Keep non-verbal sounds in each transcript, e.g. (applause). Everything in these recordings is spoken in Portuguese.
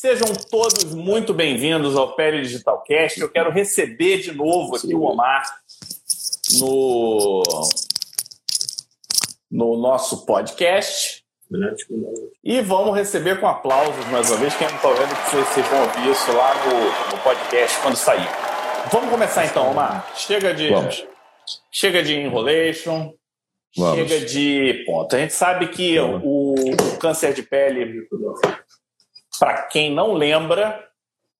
Sejam todos muito bem-vindos ao Pele Digital Cast. Eu quero receber de novo aqui o Omar no, no nosso podcast. E vamos receber com aplausos mais uma vez. Quem não está vendo, que vocês vão ouvir isso lá no, no podcast quando sair. Vamos começar então, Omar. Chega de, vamos. chega de enrolation, vamos. chega de ponto. A gente sabe que o, o câncer de pele para quem não lembra,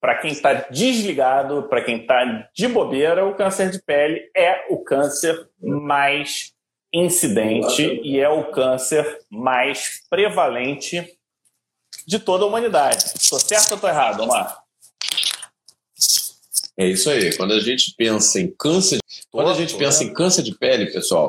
para quem está desligado, para quem está de bobeira, o câncer de pele é o câncer mais incidente e é o câncer mais prevalente de toda a humanidade. Estou certo ou estou errado, Omar? É isso aí. Quando a gente pensa em câncer, quando a gente pensa em câncer de pele, pessoal,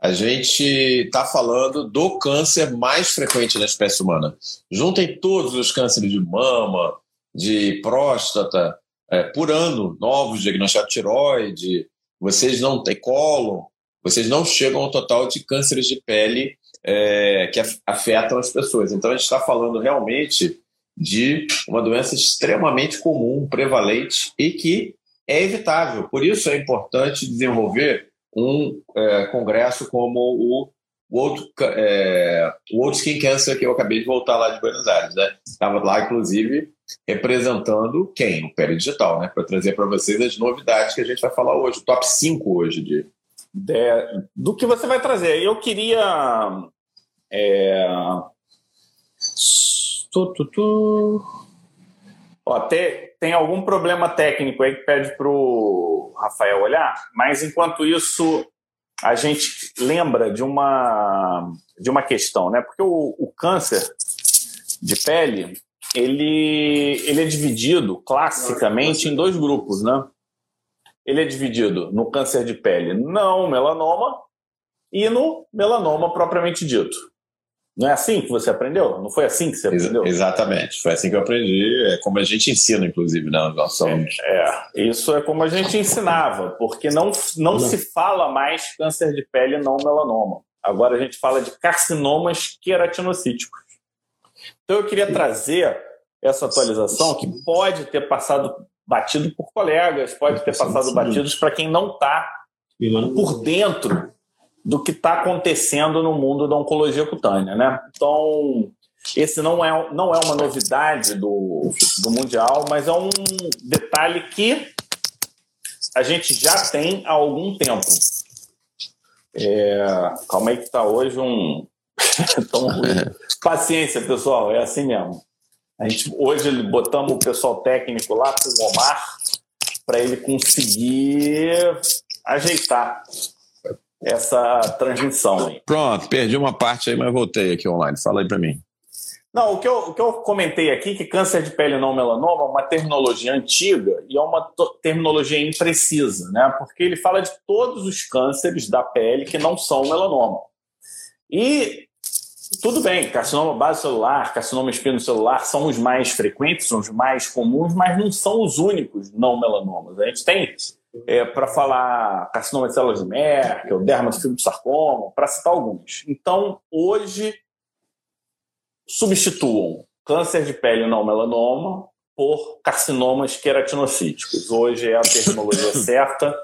a gente está falando do câncer mais frequente na espécie humana. Juntem todos os cânceres de mama, de próstata, é, por ano, novos diagnósticos de tiroide, vocês não têm colo, vocês não chegam ao total de cânceres de pele é, que afetam as pessoas. Então a gente está falando realmente de uma doença extremamente comum, prevalente e que é evitável. Por isso é importante desenvolver um é, congresso como o World, é, World Skin Cancer, que eu acabei de voltar lá de Buenos Aires. Né? Estava lá, inclusive, representando quem? O Pele Digital, né? para trazer para vocês as novidades que a gente vai falar hoje, o top 5 hoje de. de do que você vai trazer. Eu queria. É... Tu, tu, tu. Ó, tem, tem algum problema técnico aí que pede para o Rafael olhar, mas enquanto isso a gente lembra de uma, de uma questão, né? Porque o, o câncer de pele ele, ele é dividido classicamente em dois grupos, né? Ele é dividido no câncer de pele não melanoma e no melanoma propriamente dito. Não é assim que você aprendeu? Não foi assim que você aprendeu? Ex exatamente, foi assim que eu aprendi. É como a gente ensina, inclusive, né? Nós somos... é, é, isso é como a gente ensinava, porque não, não, não se fala mais câncer de pele não melanoma. Agora a gente fala de carcinomas queratinocíticos. Então eu queria trazer essa atualização que pode ter passado batido por colegas, pode ter passado batidos para quem não está por dentro do que está acontecendo no mundo da oncologia cutânea, né? Então, esse não é, não é uma novidade do, do Mundial, mas é um detalhe que a gente já tem há algum tempo. É, calma aí que está hoje um... (laughs) (laughs) Paciência, pessoal, é assim mesmo. A gente, hoje botamos o pessoal técnico lá com o Omar para ele conseguir ajeitar essa transmissão. Aí. Pronto, perdi uma parte aí, mas voltei aqui online. Fala aí para mim. Não, o que, eu, o que eu comentei aqui, que câncer de pele não melanoma é uma terminologia antiga e é uma terminologia imprecisa, né? Porque ele fala de todos os cânceres da pele que não são melanoma. E tudo bem, carcinoma base celular, carcinoma espinocelular são os mais frequentes, são os mais comuns, mas não são os únicos não melanomas. A gente tem é, para falar carcinoma de células de Merkel, dermatofibrosarcoma, para citar alguns. Então, hoje, substituam câncer de pele não melanoma por carcinomas queratinocíticos. Hoje é a terminologia (laughs) certa,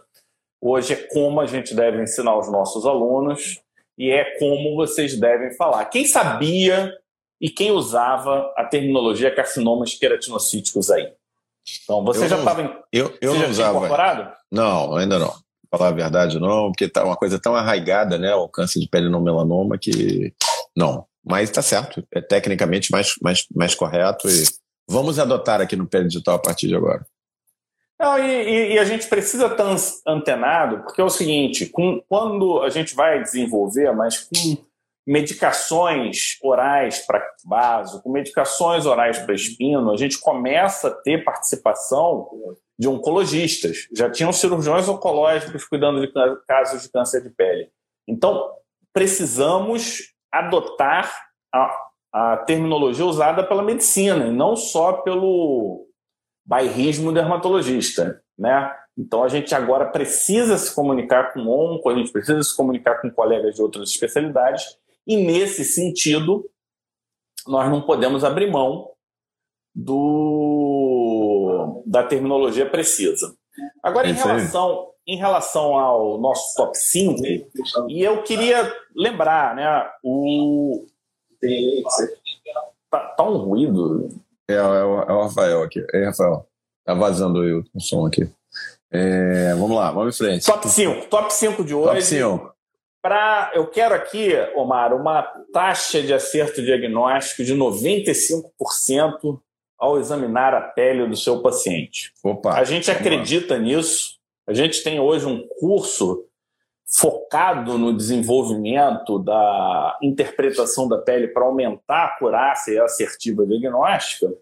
hoje é como a gente deve ensinar os nossos alunos e é como vocês devem falar. Quem sabia e quem usava a terminologia carcinomas queratinocíticos aí? Então, você eu já estava eu, eu não usava. incorporado? Não, ainda não. Pra falar a verdade, não, porque tá uma coisa tão arraigada, né? O câncer de pele não melanoma que. Não. Mas está certo. É tecnicamente mais, mais, mais correto e vamos adotar aqui no Pele Digital a partir de agora. Não, e, e, a gente precisa estar antenado, porque é o seguinte: com, quando a gente vai desenvolver, mas com medicações orais para vaso, com medicações orais para espino, a gente começa a ter participação de oncologistas. Já tinham cirurgiões oncológicos cuidando de casos de câncer de pele. Então, precisamos adotar a, a terminologia usada pela medicina, e não só pelo bairrismo dermatologista, né? Então a gente agora precisa se comunicar com onco, a gente precisa se comunicar com colegas de outras especialidades e nesse sentido, nós não podemos abrir mão do, da terminologia precisa. Agora, em relação, em relação ao nosso top 5, e eu queria lembrar, né, o... Tá, tá um ruído. É, é, o, é o Rafael aqui. É, Rafael. Tá vazando o, o som aqui. É, vamos lá, vamos em frente. Top 5. Top 5 de hoje. Top 5. Pra, eu quero aqui, Omar, uma taxa de acerto diagnóstico de 95% ao examinar a pele do seu paciente. Opa, a gente acredita lá. nisso. A gente tem hoje um curso focado no desenvolvimento da interpretação da pele para aumentar a acurácia e a assertiva diagnóstica.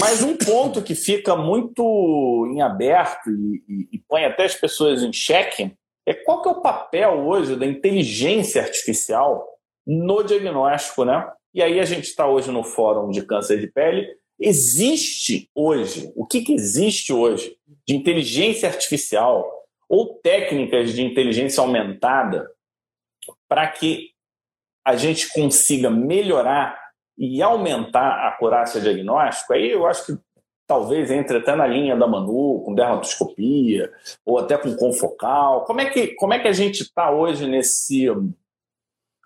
Mas um ponto que fica muito em aberto e, e, e põe até as pessoas em xeque é qual que é o papel hoje da inteligência artificial no diagnóstico, né? E aí a gente está hoje no Fórum de Câncer de Pele. Existe hoje, o que, que existe hoje de inteligência artificial ou técnicas de inteligência aumentada para que a gente consiga melhorar e aumentar a acurácia diagnóstica? Aí eu acho que talvez entre até na linha da Manu, com dermatoscopia, ou até com confocal. Como é que, como é que a gente está hoje nesse,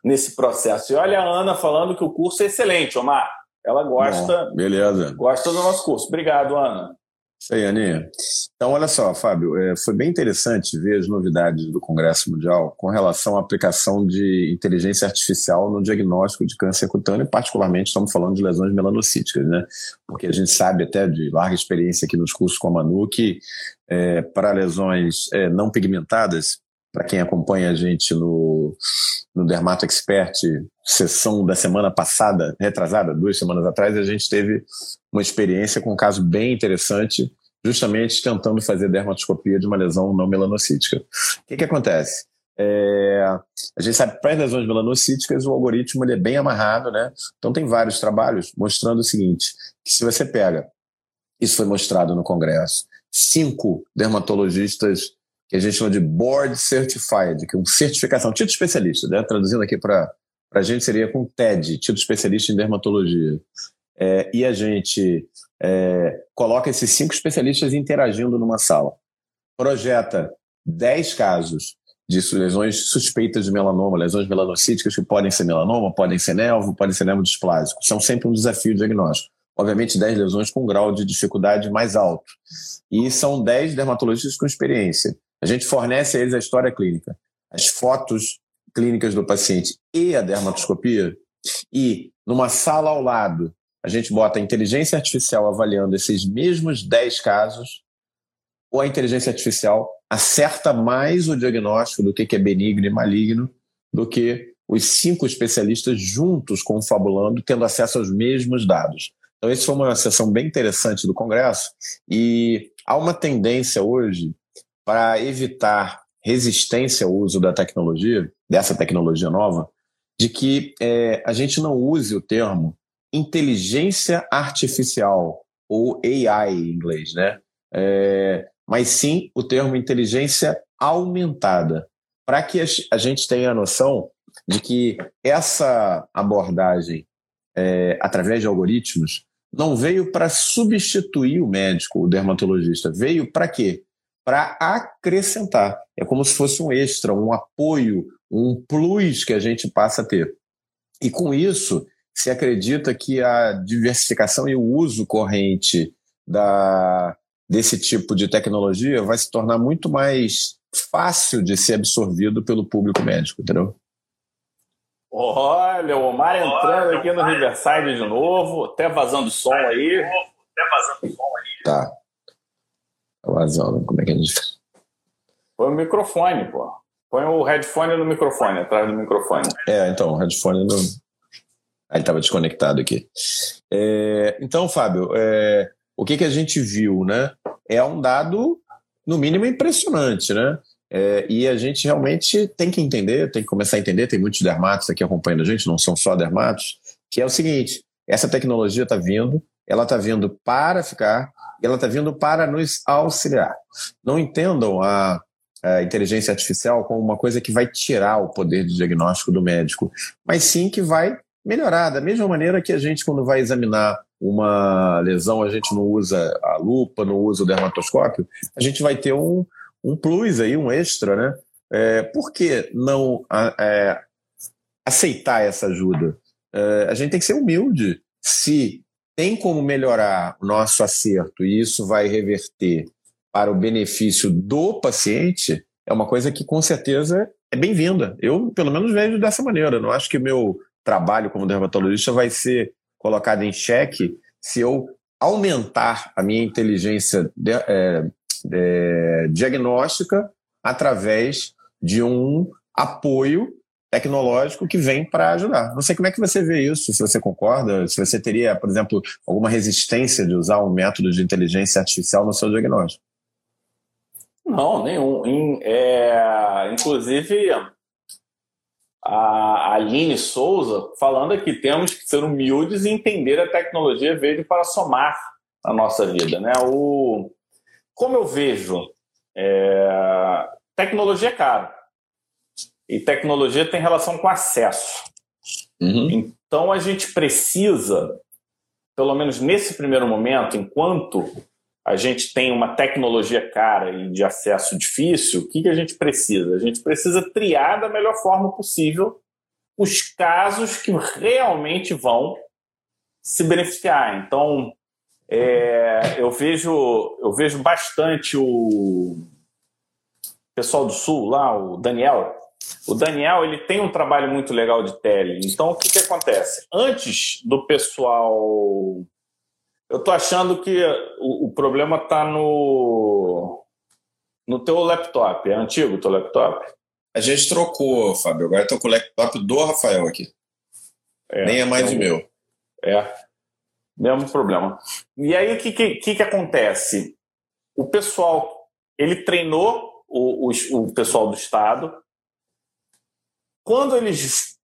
nesse processo? E olha a Ana falando que o curso é excelente, Omar. Ela gosta, Bom, beleza. gosta do nosso curso. Obrigado, Ana. Isso aí, Aninha. Então, olha só, Fábio, é, foi bem interessante ver as novidades do Congresso Mundial com relação à aplicação de inteligência artificial no diagnóstico de câncer cutâneo, e particularmente estamos falando de lesões melanocíticas, né? Porque a gente sabe até de larga experiência aqui nos cursos com a Manu que é, para lesões é, não pigmentadas, para quem acompanha a gente no, no Dermato Expert, sessão da semana passada, retrasada, duas semanas atrás, a gente teve uma experiência com um caso bem interessante, justamente tentando fazer dermatoscopia de uma lesão não melanocítica. O que, que acontece? É, a gente sabe que para as lesões melanocíticas o algoritmo ele é bem amarrado, né? Então tem vários trabalhos mostrando o seguinte: que se você pega, isso foi mostrado no Congresso, cinco dermatologistas que a gente chama de Board Certified, que é uma certificação, título especialista, né? traduzindo aqui para a gente seria com TED, título especialista em dermatologia. É, e a gente é, coloca esses cinco especialistas interagindo numa sala. Projeta 10 casos de lesões suspeitas de melanoma, lesões melanocíticas que podem ser melanoma, podem ser nervo, podem ser nervo displásico. São sempre um desafio diagnóstico obviamente 10 lesões com grau de dificuldade mais alto. E são 10 dermatologistas com experiência. A gente fornece a eles a história clínica, as fotos clínicas do paciente e a dermatoscopia. E numa sala ao lado, a gente bota a inteligência artificial avaliando esses mesmos 10 casos, ou a inteligência artificial acerta mais o diagnóstico do que é benigno e maligno do que os cinco especialistas juntos confabulando, tendo acesso aos mesmos dados. Então, essa foi uma sessão bem interessante do Congresso e há uma tendência hoje para evitar resistência ao uso da tecnologia, dessa tecnologia nova, de que é, a gente não use o termo inteligência artificial ou AI em inglês, né? É, mas sim o termo inteligência aumentada, para que a gente tenha a noção de que essa abordagem é, através de algoritmos não veio para substituir o médico, o dermatologista. Veio para quê? Para acrescentar. É como se fosse um extra, um apoio, um plus que a gente passa a ter. E com isso, se acredita que a diversificação e o uso corrente da, desse tipo de tecnologia vai se tornar muito mais fácil de ser absorvido pelo público médico, entendeu? Olha, o Omar entrando aqui no Riverside de novo, até vazando som aí. Até vazando som aí. Tá. Vazando, como é que a gente faz? Põe o microfone, pô. Põe o headphone no microfone, atrás do microfone. É, então, o headphone no. Aí ele estava desconectado aqui. É, então, Fábio, é, o que, que a gente viu, né? É um dado, no mínimo, impressionante, né? É, e a gente realmente tem que entender, tem que começar a entender, tem muitos dermatos aqui acompanhando a gente, não são só dermatos, que é o seguinte: essa tecnologia está vindo, ela está vindo para ficar, e ela está vindo para nos auxiliar. Não entendam a, a, inteligência artificial como uma coisa que vai tirar o poder de diagnóstico do médico, mas sim que vai melhorar. Da mesma maneira que a gente, quando vai examinar uma lesão, a gente não usa a lupa, não usa o dermatoscópio, a gente vai ter um, um plus aí, um extra, né? É, por que não é, aceitar essa ajuda? É, a gente tem que ser humilde. Se tem como melhorar o nosso acerto e isso vai reverter para o benefício do paciente, é uma coisa que com certeza é bem-vinda. Eu, pelo menos, vejo dessa maneira. Não acho que o meu trabalho como dermatologista vai ser colocado em xeque se eu aumentar a minha inteligência de, é, de, diagnóstica através de um apoio tecnológico que vem para ajudar. Não sei como é que você vê isso, se você concorda, se você teria, por exemplo, alguma resistência de usar um método de inteligência artificial no seu diagnóstico. Não, nenhum. É, inclusive, a Aline Souza falando que temos que ser humildes e entender a tecnologia veio para somar a nossa vida. Né? O, como eu vejo, é, tecnologia é caro. E tecnologia tem relação com acesso. Uhum. Então a gente precisa, pelo menos nesse primeiro momento, enquanto a gente tem uma tecnologia cara e de acesso difícil, o que, que a gente precisa? A gente precisa triar da melhor forma possível os casos que realmente vão se beneficiar. Então, é, eu vejo eu vejo bastante o pessoal do Sul lá, o Daniel. O Daniel ele tem um trabalho muito legal de tele. Então, o que, que acontece? Antes do pessoal eu tô achando que o, o problema está no no teu laptop. É antigo o teu laptop? A gente trocou, Fábio. Agora eu tô com o laptop do Rafael aqui. É, Nem é mais é, o meu. É. Mesmo problema. E aí o que, que, que, acontece? O pessoal, ele treinou o, o, o pessoal do Estado. Quando eles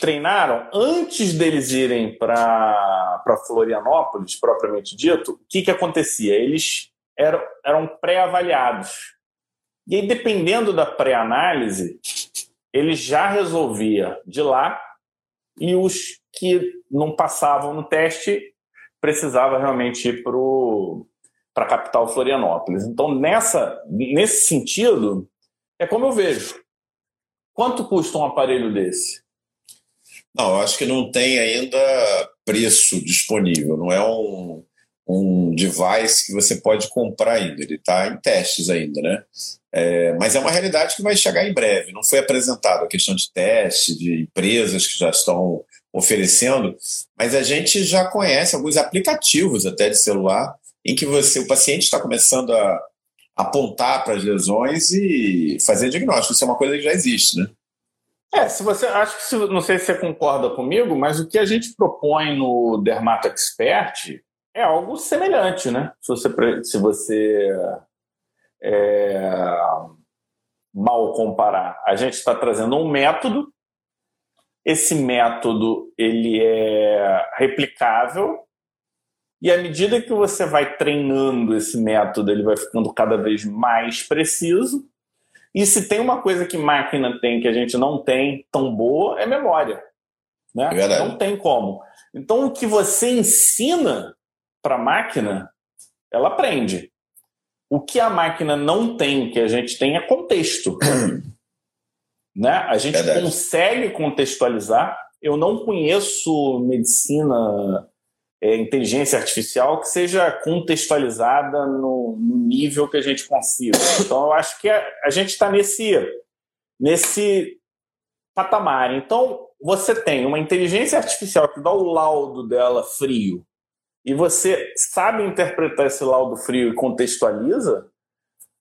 treinaram, antes deles irem para Florianópolis, propriamente dito, o que, que acontecia? Eles eram, eram pré-avaliados. E aí, dependendo da pré-análise, ele já resolvia de lá e os que não passavam no teste precisava realmente ir para a capital Florianópolis. Então, nessa, nesse sentido, é como eu vejo. Quanto custa um aparelho desse? Não, eu acho que não tem ainda preço disponível, não é um, um device que você pode comprar ainda, ele está em testes ainda, né? É, mas é uma realidade que vai chegar em breve. Não foi apresentado a questão de teste, de empresas que já estão oferecendo, mas a gente já conhece alguns aplicativos até de celular em que você, o paciente está começando a apontar para as lesões e fazer diagnóstico. Isso é uma coisa que já existe, né? É, se você acho que se, não sei se você concorda comigo, mas o que a gente propõe no Dermato Expert é algo semelhante, né? Se você, se você é, mal comparar, a gente está trazendo um método. Esse método ele é replicável e à medida que você vai treinando esse método, ele vai ficando cada vez mais preciso e se tem uma coisa que máquina tem que a gente não tem tão boa, é memória. Né? É não tem como. Então, o que você ensina para a máquina, ela aprende. O que a máquina não tem, que a gente tem, é contexto. (coughs) né? A gente Verdade. consegue contextualizar. Eu não conheço medicina é, inteligência artificial que seja contextualizada no, no, nível que a gente consiga. Então, eu acho que a, a gente está nesse, nesse patamar. Então, você tem uma inteligência artificial que dá o laudo dela frio e você sabe interpretar esse laudo frio e contextualiza,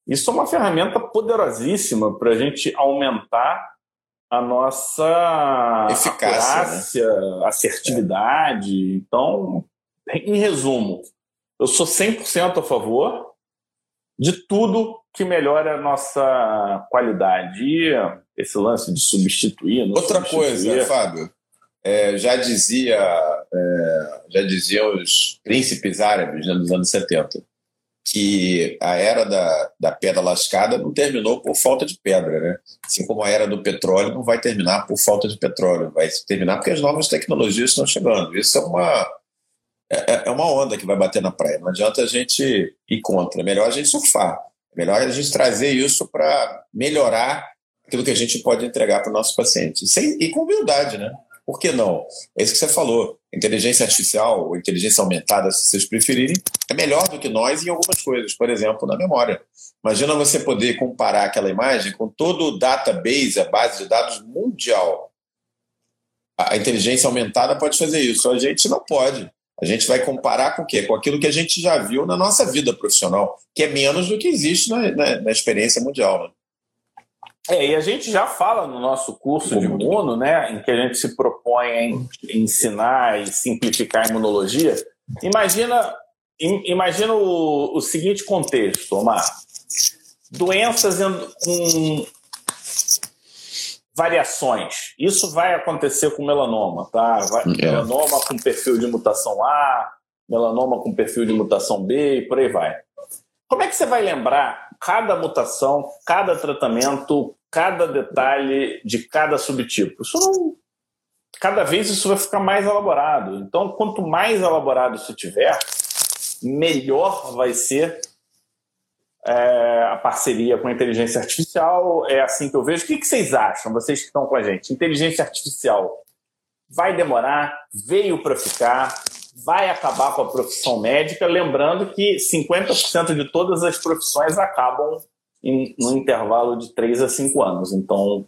isso é uma ferramenta poderosíssima para a gente aumentar a nossa eficácia, né? assertividade. É. Então, em resumo, eu sou 100% a favor de tudo que melhora a nossa qualidade. E esse lance de substituir. Outra substituir... coisa, Fábio, é, já dizia é, já diziam os príncipes árabes né, nos anos 70. Que a era da, da pedra lascada não terminou por falta de pedra, né? Assim como a era do petróleo não vai terminar por falta de petróleo, vai terminar porque as novas tecnologias estão chegando. Isso é uma, é, é, é uma onda que vai bater na praia. Não adianta a gente ir contra. É melhor a gente surfar. É melhor a gente trazer isso para melhorar aquilo que a gente pode entregar para o nosso paciente. Sem, e com humildade, né? Por que não? É isso que você falou. Inteligência artificial ou inteligência aumentada, se vocês preferirem, é melhor do que nós em algumas coisas, por exemplo, na memória. Imagina você poder comparar aquela imagem com todo o database, a base de dados mundial. A inteligência aumentada pode fazer isso, a gente não pode. A gente vai comparar com o quê? Com aquilo que a gente já viu na nossa vida profissional, que é menos do que existe na, na, na experiência mundial. Né? É, e a gente já fala no nosso curso de imuno, né, em que a gente se propõe a ensinar e simplificar a imunologia. Imagina, imagina o, o seguinte contexto, Omar. Doenças com variações. Isso vai acontecer com melanoma, tá? Vai, é. Melanoma com perfil de mutação A, melanoma com perfil de mutação B e por aí vai. Como é que você vai lembrar cada mutação, cada tratamento, cada detalhe de cada subtipo. Isso não, cada vez isso vai ficar mais elaborado. Então, quanto mais elaborado isso tiver, melhor vai ser é, a parceria com a inteligência artificial. É assim que eu vejo. O que, que vocês acham, vocês que estão com a gente? Inteligência artificial vai demorar, veio para ficar, vai acabar com a profissão médica. Lembrando que 50% de todas as profissões acabam em, no intervalo de 3 a 5 anos. Então,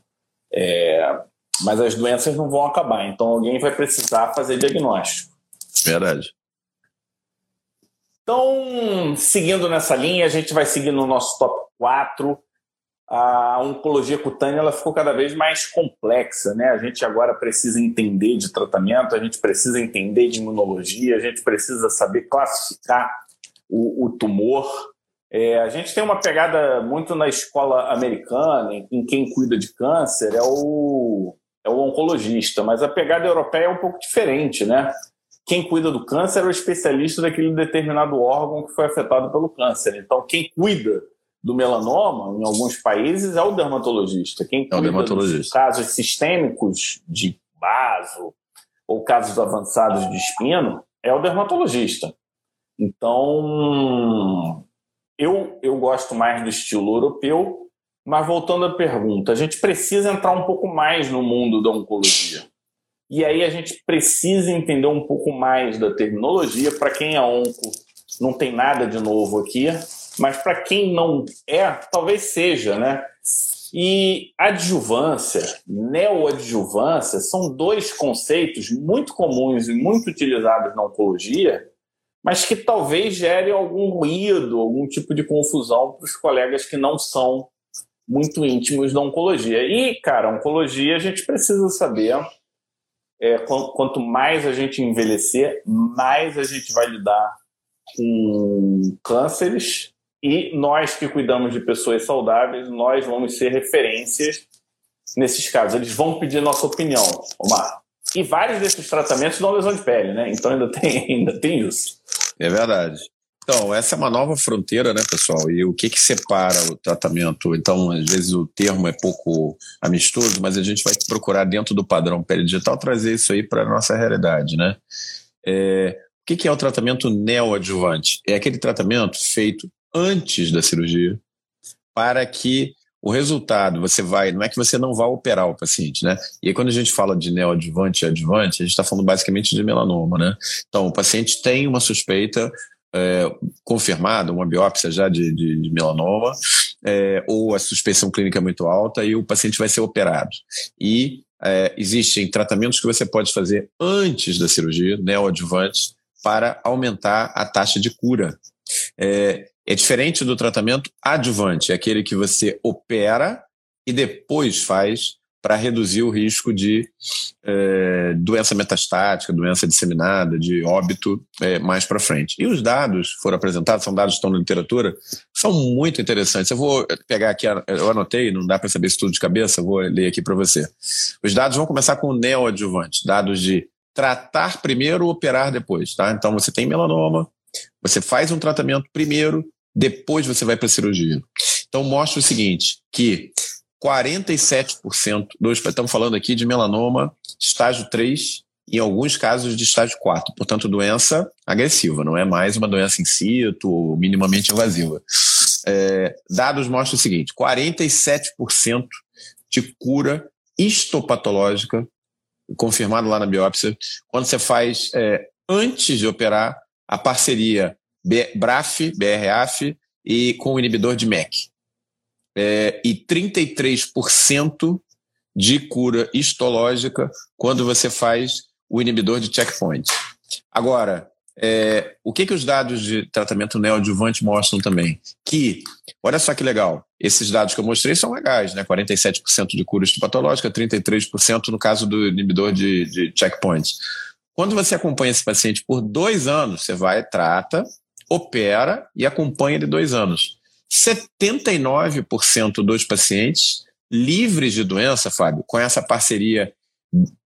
é, mas as doenças não vão acabar, então alguém vai precisar fazer diagnóstico. Verdade. Então, seguindo nessa linha, a gente vai seguir no nosso top 4. A oncologia cutânea ela ficou cada vez mais complexa, né? A gente agora precisa entender de tratamento, a gente precisa entender de imunologia, a gente precisa saber classificar o, o tumor. É, a gente tem uma pegada muito na escola americana, em, em quem cuida de câncer é o, é o oncologista, mas a pegada europeia é um pouco diferente, né? Quem cuida do câncer é o especialista daquele determinado órgão que foi afetado pelo câncer. Então, quem cuida do melanoma, em alguns países, é o dermatologista. Quem cuida é dermatologista. dos casos sistêmicos de vaso ou casos avançados de espino é o dermatologista. Então, eu, eu gosto mais do estilo europeu, mas voltando à pergunta, a gente precisa entrar um pouco mais no mundo da oncologia. E aí a gente precisa entender um pouco mais da terminologia. Para quem é onco, não tem nada de novo aqui, mas para quem não é, talvez seja, né? E adjuvância, neoadjuvância, são dois conceitos muito comuns e muito utilizados na oncologia, mas que talvez gere algum ruído, algum tipo de confusão para os colegas que não são muito íntimos da oncologia. E, cara, oncologia a gente precisa saber. É, quanto mais a gente envelhecer, mais a gente vai lidar com cânceres e nós que cuidamos de pessoas saudáveis, nós vamos ser referências nesses casos. Eles vão pedir nossa opinião, Omar. E vários desses tratamentos dão lesão de pele, né? Então ainda (laughs) tem, ainda tem isso. É verdade. Então, essa é uma nova fronteira, né, pessoal? E o que que separa o tratamento? Então, às vezes o termo é pouco amistoso, mas a gente vai procurar dentro do padrão pele digital trazer isso aí para a nossa realidade, né? É, o que, que é o tratamento neoadjuvante? É aquele tratamento feito antes da cirurgia para que o resultado, você vai, não é que você não vá operar o paciente, né? E aí, quando a gente fala de neoadjuvante e adjuvante, a gente está falando basicamente de melanoma, né? Então, o paciente tem uma suspeita é, confirmada, uma biópsia já de, de, de melanoma, é, ou a suspeição clínica é muito alta e o paciente vai ser operado. E é, existem tratamentos que você pode fazer antes da cirurgia, neoadjuvantes, para aumentar a taxa de cura. É, é diferente do tratamento adjuvante, é aquele que você opera e depois faz para reduzir o risco de é, doença metastática, doença disseminada, de óbito é, mais para frente. E os dados foram apresentados, são dados que estão na literatura, são muito interessantes. Eu vou pegar aqui, eu anotei, não dá para saber isso tudo de cabeça, vou ler aqui para você. Os dados vão começar com o neoadjuvante, dados de tratar primeiro, operar depois. Tá? Então você tem melanoma, você faz um tratamento primeiro, depois você vai para a cirurgia. Então mostra o seguinte, que 47% dos, estamos falando aqui de melanoma estágio 3, em alguns casos de estágio 4, portanto doença agressiva, não é mais uma doença in situ, minimamente invasiva. É, dados mostram o seguinte, 47% de cura histopatológica, confirmado lá na biópsia, quando você faz é, antes de operar a parceria BRAF, BRAF e com o inibidor de MEC. É, e 33% de cura histológica quando você faz o inibidor de checkpoint. Agora, é, o que, que os dados de tratamento neoadjuvante mostram também? Que, olha só que legal, esses dados que eu mostrei são legais, né? 47% de cura histopatológica, 33% no caso do inibidor de, de checkpoint. Quando você acompanha esse paciente por dois anos, você vai, trata, opera e acompanha ele dois anos. 79% dos pacientes livres de doença, Fábio, com essa parceria,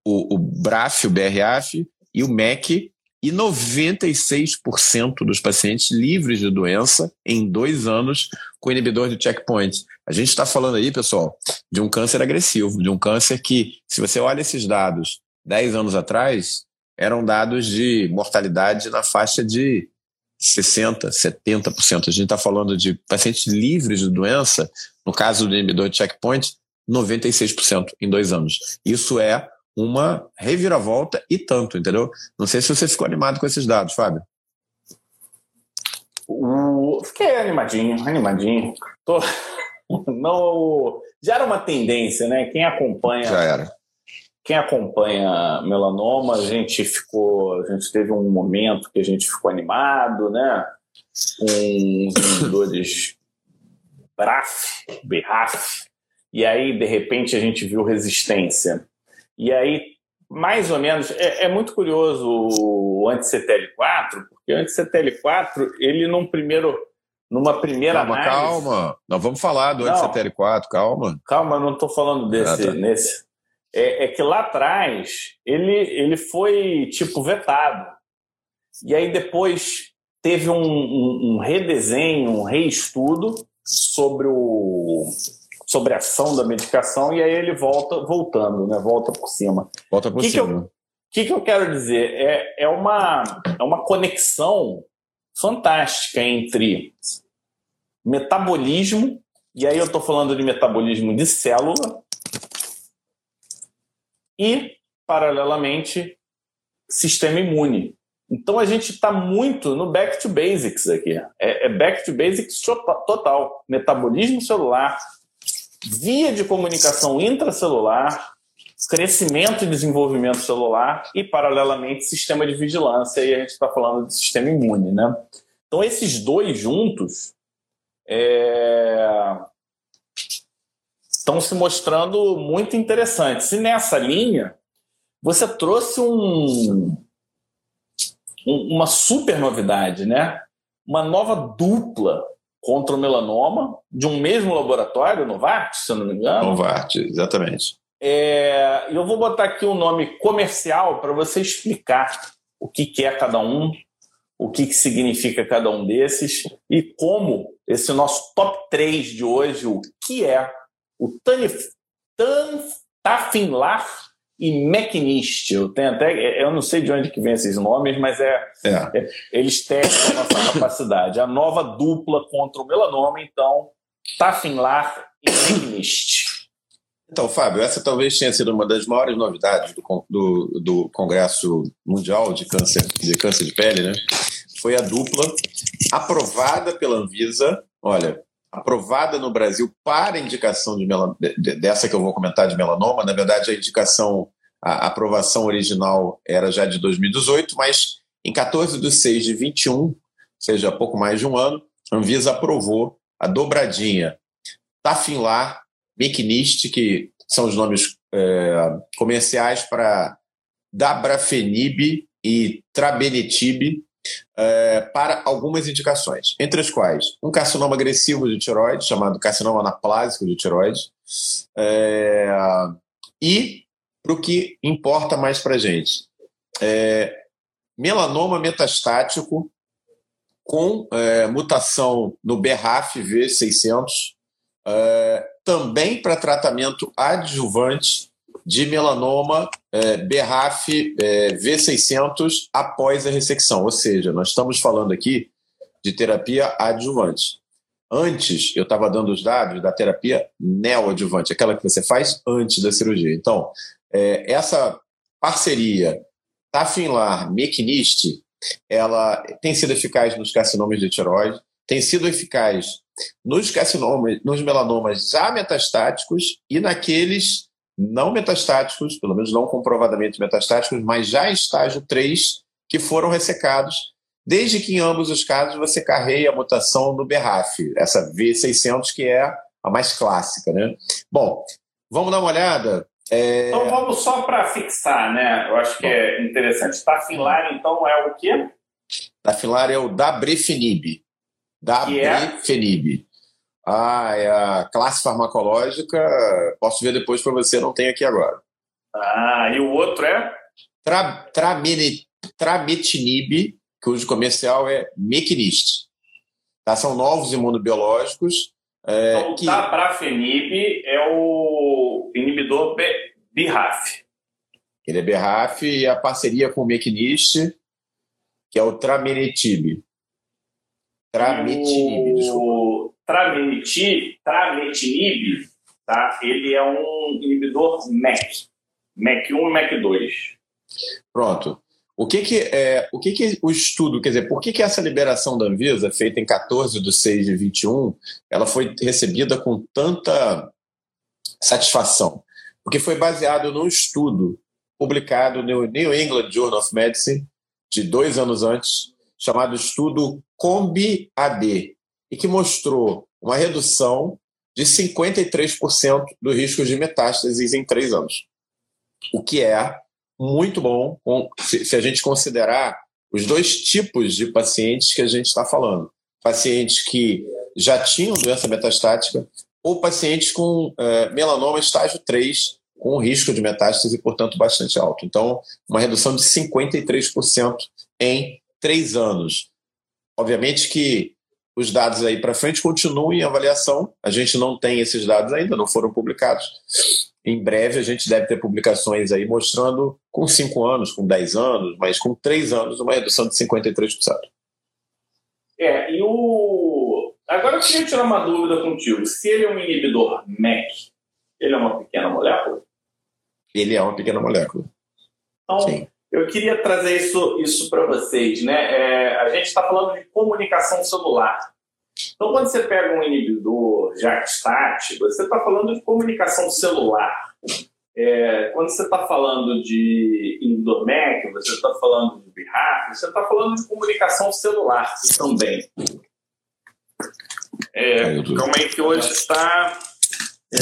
o, o BRAF, o BRAF e o MEC, e 96% dos pacientes livres de doença em dois anos com inibidor de checkpoint. A gente está falando aí, pessoal, de um câncer agressivo, de um câncer que, se você olha esses dados 10 anos atrás, eram dados de mortalidade na faixa de 60%, 70%. A gente está falando de pacientes livres de doença, no caso do inibidor de checkpoint, 96% em dois anos. Isso é uma reviravolta e tanto, entendeu? Não sei se você ficou animado com esses dados, Fábio. Uh, fiquei animadinho, animadinho. Tô... (laughs) Não, já era uma tendência, né? Quem acompanha. Já era. Quem acompanha melanoma, a gente ficou. A gente teve um momento que a gente ficou animado, né? Com os inibidores BRAF, BRAF, e aí, de repente, a gente viu resistência e aí, mais ou menos, é, é muito curioso o anti-CTL4, porque o anti-CTL4, ele num primeiro, numa primeira calma, análise... Calma, nós vamos falar do anti-CTL4, calma. Calma, não estou falando desse, ah, tá. nesse. É, é, que lá atrás, ele, ele foi, tipo, vetado. E aí depois teve um, um, um redesenho, um reestudo sobre o sobre a ação da medicação e aí ele volta voltando, né? Volta por cima. Volta por que cima. O que, que eu quero dizer? É, é, uma, é uma conexão fantástica entre metabolismo, e aí eu estou falando de metabolismo de célula, e, paralelamente, sistema imune. Então a gente está muito no back to basics aqui. É, é back to basics total. Metabolismo celular, via de comunicação intracelular, crescimento e desenvolvimento celular e, paralelamente, sistema de vigilância, e a gente está falando de sistema imune. Né? Então, esses dois juntos é... estão se mostrando muito interessantes. E nessa linha, você trouxe um... um uma super novidade, né? uma nova dupla contra o melanoma de um mesmo laboratório, Novartis, se eu não me engano. Novartis, exatamente. É, eu vou botar aqui o um nome comercial para você explicar o que, que é cada um, o que, que significa cada um desses e como esse nosso top 3 de hoje, o que é o Tanif, Tafinlar e Mechnist. Eu tenho até, eu não sei de onde que vem esses nomes, mas é, é. é eles testam a nossa capacidade. A nova dupla contra o melanoma, então, Tafinlar e Mechnist. Então, Fábio, essa talvez tenha sido uma das maiores novidades do, do, do Congresso Mundial de Câncer de, câncer de Pele, né? Foi a dupla aprovada pela Anvisa. Olha, aprovada no Brasil para indicação de melanoma, dessa que eu vou comentar de melanoma. Na verdade, a indicação, a aprovação original era já de 2018, mas em 14 de 6 de 21, ou seja, pouco mais de um ano, a Anvisa aprovou a dobradinha Tafinlar, Micnist, que são os nomes é, comerciais para Dabrafenib e Trabenetib, é, para algumas indicações, entre as quais um carcinoma agressivo de tiroide, chamado carcinoma anaplásico de tiroide, é, e para o que importa mais para a gente, é, melanoma metastático com mutação no BRAF V600, é, também para tratamento adjuvante de melanoma é, BRAF é, V600 após a ressecção. Ou seja, nós estamos falando aqui de terapia adjuvante. Antes, eu estava dando os dados da terapia neoadjuvante, aquela que você faz antes da cirurgia. Então, é, essa parceria Tafinlar-Mekinist, ela tem sido eficaz nos carcinomas de tiroide, tem sido eficaz nos carcinomas, nos melanomas já metastáticos e naqueles não metastáticos, pelo menos não comprovadamente metastáticos, mas já estágio 3, que foram ressecados, desde que em ambos os casos você carreia a mutação do BRAF, essa V600 que é a mais clássica. Né? Bom, vamos dar uma olhada? É... Então vamos só para fixar, né? Eu acho que é interessante. Tafilar, então, é o quê? Tafilar é o Dabrefenib. Dabrefenib. Ah, é a classe farmacológica. Posso ver depois para você, não tem aqui agora. Ah, e o outro é? Tra, trametinib, cujo comercial é Mequinist. Tá? São novos imunobiológicos. É, então, que... Dabrafenib é o inibidor BRAF. Ele é BRAF e a parceria com o Mequinist, que é o Trametinib. Trametinib, desculpa Trametinib, tá? ele é um inibidor MEC, MEC1 e MEC2. Pronto. O que que, é, o que que o estudo, quer dizer, por que que essa liberação da Anvisa, feita em 14 de 6 de 21, ela foi recebida com tanta satisfação? Porque foi baseado num estudo publicado no New England Journal of Medicine, de dois anos antes, chamado Estudo COMBI-AD, e que mostrou uma redução de 53% do risco de metástases em três anos. O que é muito bom se a gente considerar os dois tipos de pacientes que a gente está falando. Pacientes que já tinham doença metastática ou pacientes com é, melanoma estágio 3, com risco de metástase, portanto, bastante alto. Então, uma redução de 53% em três anos. Obviamente que os dados aí para frente continuam em avaliação. A gente não tem esses dados ainda, não foram publicados. Em breve a gente deve ter publicações aí mostrando com 5 anos, com 10 anos, mas com 3 anos uma redução de 53%. É, e o. Agora eu queria tirar uma dúvida contigo. Se ele é um inibidor MEC, ele é uma pequena molécula? Ele é uma pequena molécula. Então, Sim. Eu queria trazer isso, isso para vocês. Né? É, a gente está falando de comunicação celular. Então, quando você pega um inibidor JAK-STAT, você está falando de comunicação celular. É, quando você está falando de inibidor MEC, você está falando de BRAF, você está falando de comunicação celular também. É, calma aí que hoje está... É,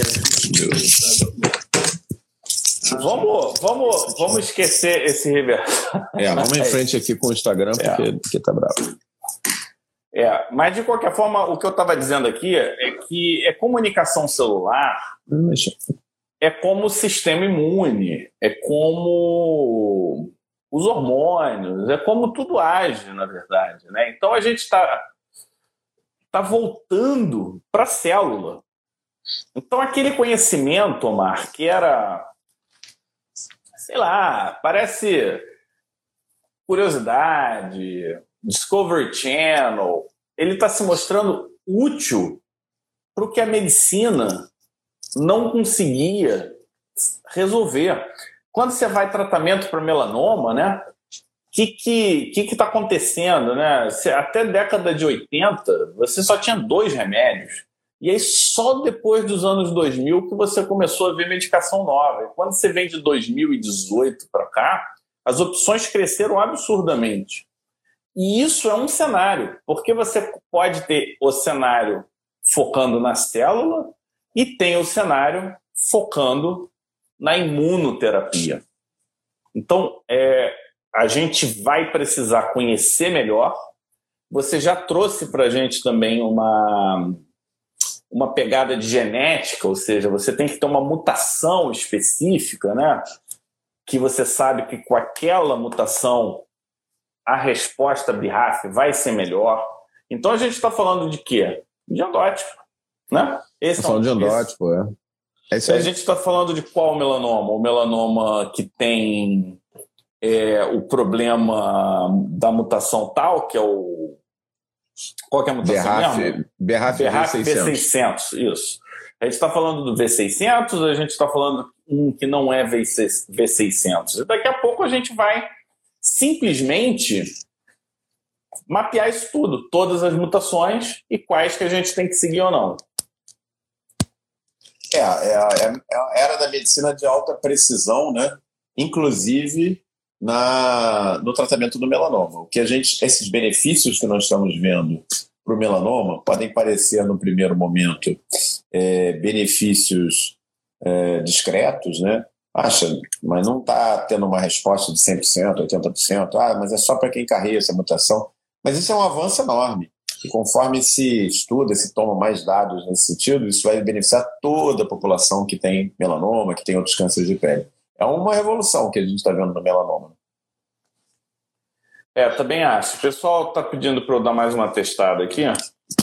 Vamos, vamos, vamos esquecer esse reverso. É, vamos em frente aqui com o Instagram, porque, é. porque tá bravo. É, mas de qualquer forma, o que eu estava dizendo aqui é que é comunicação celular é como o sistema imune, é como os hormônios, é como tudo age, na verdade. Né? Então a gente está tá voltando para a célula. Então aquele conhecimento, Omar, que era sei lá, parece curiosidade, Discovery Channel. Ele está se mostrando útil para o que a medicina não conseguia resolver. Quando você vai tratamento para melanoma, né? O que que que está acontecendo, né? Até década de 80, você só tinha dois remédios. E aí, só depois dos anos 2000 que você começou a ver medicação nova. E quando você vem de 2018 para cá, as opções cresceram absurdamente. E isso é um cenário, porque você pode ter o cenário focando na célula e tem o cenário focando na imunoterapia. Então, é, a gente vai precisar conhecer melhor. Você já trouxe para a gente também uma uma pegada de genética, ou seja, você tem que ter uma mutação específica, né? Que você sabe que com aquela mutação a resposta BRAF vai ser melhor. Então a gente está falando de quê? De endótipo, né? Esse tá falando é um, de endótipo, é. é isso aí. A gente está falando de qual melanoma? O melanoma que tem é, o problema da mutação tal, que é o. Qual que é a mutação BRAF, mesmo? BRAF, BRAF V600. V600, isso. A gente está falando do V600, a gente está falando um que não é V600. E daqui a pouco a gente vai simplesmente mapear isso tudo, todas as mutações e quais que a gente tem que seguir ou não. É, é, é, é a era da medicina de alta precisão, né? Inclusive na, no tratamento do melanoma. O que a gente, esses benefícios que nós estamos vendo para o melanoma podem parecer no primeiro momento é, benefícios é, discretos, né? Acha, mas não está tendo uma resposta de 100%, 80%. Ah, mas é só para quem carrega essa mutação. Mas isso é um avanço enorme. E conforme se estuda, se toma mais dados nesse sentido, isso vai beneficiar toda a população que tem melanoma, que tem outros cânceres de pele. É uma revolução que a gente está vendo no melanoma. É, também acho. O pessoal está pedindo para eu dar mais uma testada aqui,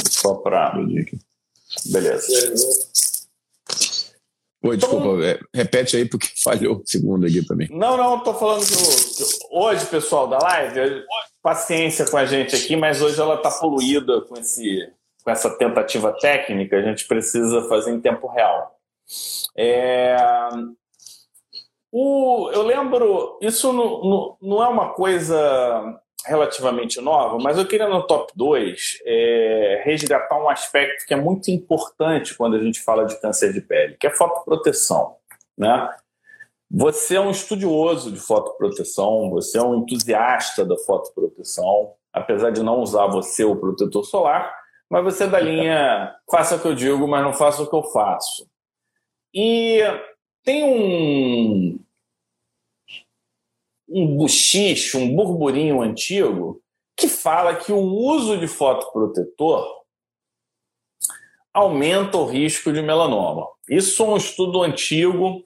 só para. Beleza. Oi, então, desculpa, é, repete aí porque (laughs) falhou o segundo aqui também. Não, não, estou falando que, que, hoje, pessoal da live, paciência com a gente aqui, mas hoje ela está poluída com, esse, com essa tentativa técnica, a gente precisa fazer em tempo real. É, o, eu lembro, isso não, não, não é uma coisa relativamente nova, mas eu queria no top 2 é, resgatar um aspecto que é muito importante quando a gente fala de câncer de pele, que é fotoproteção. Né? Você é um estudioso de fotoproteção, você é um entusiasta da fotoproteção, apesar de não usar você o protetor solar, mas você é da (laughs) linha faça o que eu digo, mas não faça o que eu faço. E tem um, um buchicho, um burburinho antigo que fala que o uso de fotoprotetor aumenta o risco de melanoma. Isso é um estudo antigo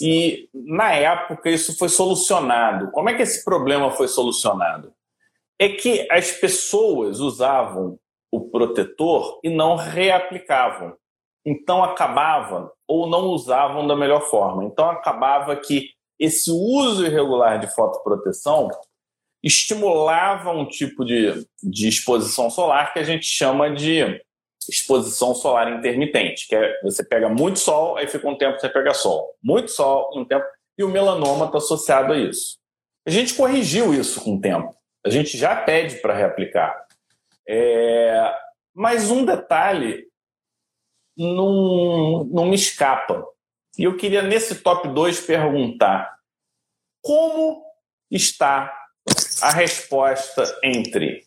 e, na época, isso foi solucionado. Como é que esse problema foi solucionado? É que as pessoas usavam o protetor e não reaplicavam. Então acabava, ou não usavam da melhor forma. Então acabava que esse uso irregular de fotoproteção estimulava um tipo de, de exposição solar que a gente chama de exposição solar intermitente, que é você pega muito sol, aí fica um tempo você pega sol, muito sol, um tempo, e o melanoma está associado a isso. A gente corrigiu isso com o tempo, a gente já pede para reaplicar. É... Mas um detalhe não, não me escapa. E eu queria, nesse top 2, perguntar como está a resposta entre.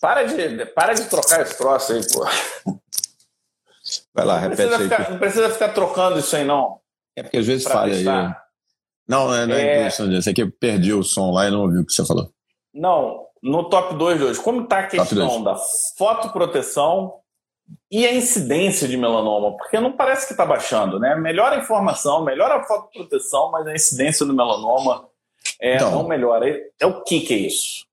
Para de, para de trocar esse troço aí, pô. Vai lá, repete não aí. Ficar, não precisa ficar trocando isso aí, não. É porque às vezes falha aí. Não, não é, não é, é... questão disso. É que eu perdi o som lá e não ouvi o que você falou. Não, no top 2 de hoje, como está a questão da fotoproteção e a incidência de melanoma? Porque não parece que está baixando, né? Melhora a informação, melhora a fotoproteção, mas a incidência do melanoma é, então, não melhora. É o que, que é isso?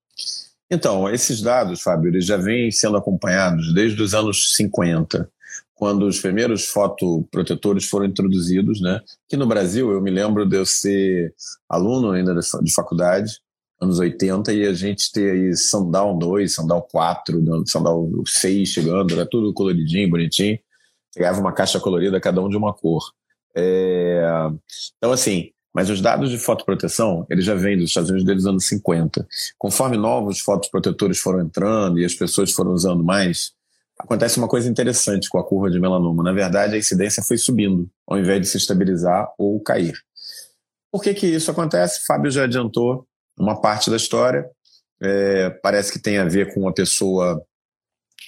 Então, esses dados, Fábio, eles já vêm sendo acompanhados desde os anos 50, quando os primeiros fotoprotetores foram introduzidos, né? Que no Brasil, eu me lembro de eu ser aluno ainda de faculdade, anos 80, e a gente ter aí Sandal 2, Sandal 4, Sandal 6 chegando, era tudo coloridinho, bonitinho. Pegava uma caixa colorida, cada um de uma cor. É... Então, assim, mas os dados de fotoproteção, eles já vêm dos Estados Unidos desde os anos 50. Conforme novos fotoprotetores foram entrando e as pessoas foram usando mais, acontece uma coisa interessante com a curva de melanoma. Na verdade, a incidência foi subindo, ao invés de se estabilizar ou cair. Por que, que isso acontece? Fábio já adiantou uma parte da história. É, parece que tem a ver com a pessoa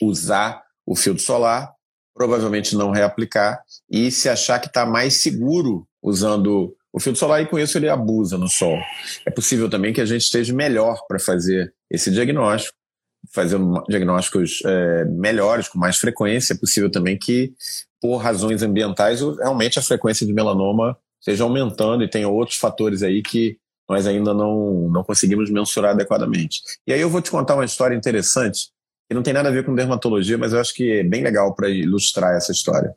usar o filtro solar, provavelmente não reaplicar, e se achar que está mais seguro usando o filtro solar, e com isso ele abusa no sol. É possível também que a gente esteja melhor para fazer esse diagnóstico, fazer diagnósticos é, melhores, com mais frequência. É possível também que, por razões ambientais, realmente a frequência de melanoma esteja aumentando e tenha outros fatores aí que nós ainda não, não conseguimos mensurar adequadamente. E aí eu vou te contar uma história interessante, que não tem nada a ver com dermatologia, mas eu acho que é bem legal para ilustrar essa história.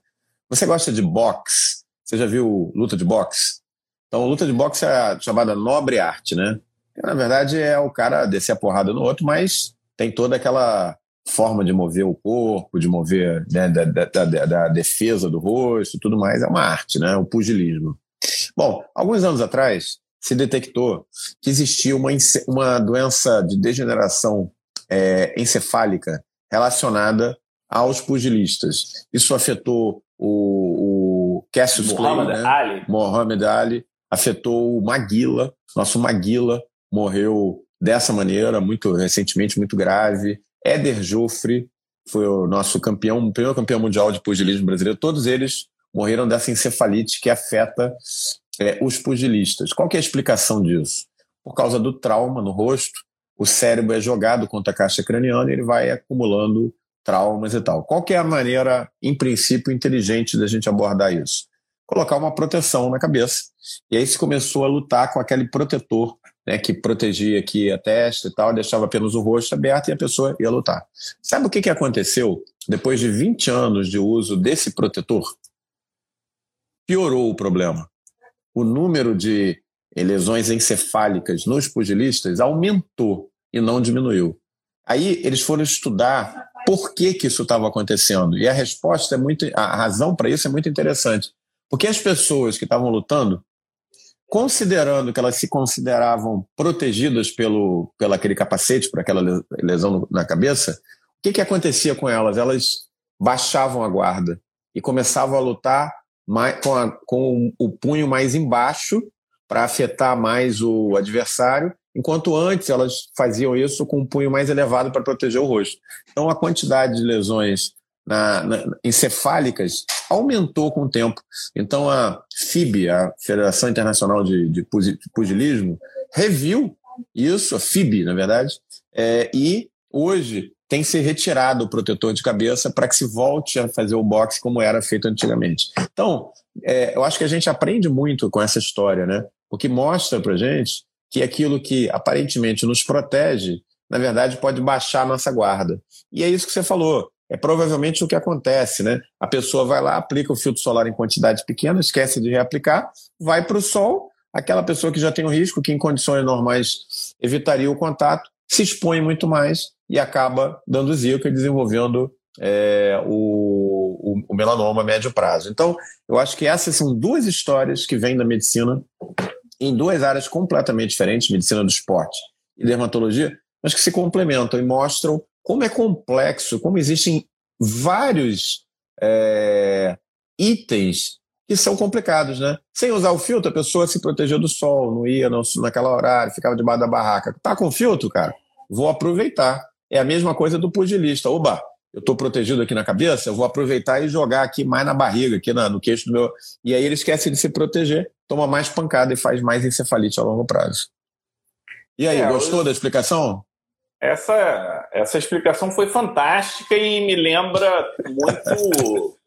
Você gosta de boxe? Você já viu luta de boxe? Então, luta de boxe é a chamada nobre arte, né? Na verdade, é o cara descer a porrada no outro, mas tem toda aquela forma de mover o corpo, de mover né, da, da, da, da, defesa do rosto, tudo mais, é uma arte, né? O pugilismo. Bom, alguns anos atrás se detectou que existia uma, uma doença de degeneração é, encefálica relacionada aos pugilistas. Isso afetou o, o Cassius Clay, né? Ali. Mohamed Ali, afetou o Maguila, nosso Maguila morreu dessa maneira, muito recentemente, muito grave. Éder Joffre foi o nosso campeão, o primeiro campeão mundial de pugilismo brasileiro. Todos eles morreram dessa encefalite que afeta é, os pugilistas. Qual é a explicação disso? Por causa do trauma no rosto, o cérebro é jogado contra a caixa craniana e ele vai acumulando traumas e tal. Qual é a maneira, em princípio, inteligente da gente abordar isso? Colocar uma proteção na cabeça. E aí se começou a lutar com aquele protetor né, que protegia aqui a testa e tal, deixava apenas o rosto aberto e a pessoa ia lutar. Sabe o que, que aconteceu depois de 20 anos de uso desse protetor? Piorou o problema. O número de lesões encefálicas nos pugilistas aumentou e não diminuiu. Aí eles foram estudar por que, que isso estava acontecendo. E a resposta é muito. A razão para isso é muito interessante. Porque as pessoas que estavam lutando, considerando que elas se consideravam protegidas pelo, pelo aquele capacete, por aquela lesão na cabeça, o que, que acontecia com elas? Elas baixavam a guarda e começavam a lutar mais, com, a, com o punho mais embaixo para afetar mais o adversário, enquanto antes elas faziam isso com um punho mais elevado para proteger o rosto. Então a quantidade de lesões na, na, encefálicas aumentou com o tempo. Então a FIB, a Federação Internacional de, de Pugilismo, reviu isso, a FIB, na verdade, é, e hoje tem que ser retirado o protetor de cabeça para que se volte a fazer o boxe como era feito antigamente. Então, é, eu acho que a gente aprende muito com essa história, né? Porque mostra para gente que aquilo que aparentemente nos protege, na verdade, pode baixar a nossa guarda. E é isso que você falou. É provavelmente o que acontece, né? A pessoa vai lá, aplica o filtro solar em quantidade pequena, esquece de reaplicar, vai para o sol, aquela pessoa que já tem o risco, que em condições normais evitaria o contato, se expõe muito mais e acaba dando zika e desenvolvendo é, o, o, o, melanoma a médio prazo. Então, eu acho que essas são duas histórias que vêm da medicina em duas áreas completamente diferentes, medicina do esporte e dermatologia, mas que se complementam e mostram como é complexo, como existem vários é, itens que são complicados, né? Sem usar o filtro, a pessoa se protegeu do sol, não ia não, naquela horário, ficava debaixo da barraca. Tá com filtro, cara? Vou aproveitar. É a mesma coisa do pugilista. Oba, eu estou protegido aqui na cabeça, eu vou aproveitar e jogar aqui mais na barriga, aqui na, no queixo do meu. E aí ele esquece de se proteger, toma mais pancada e faz mais encefalite a longo prazo. E aí, é, gostou eu... da explicação? Essa, essa explicação foi fantástica e me lembra muito.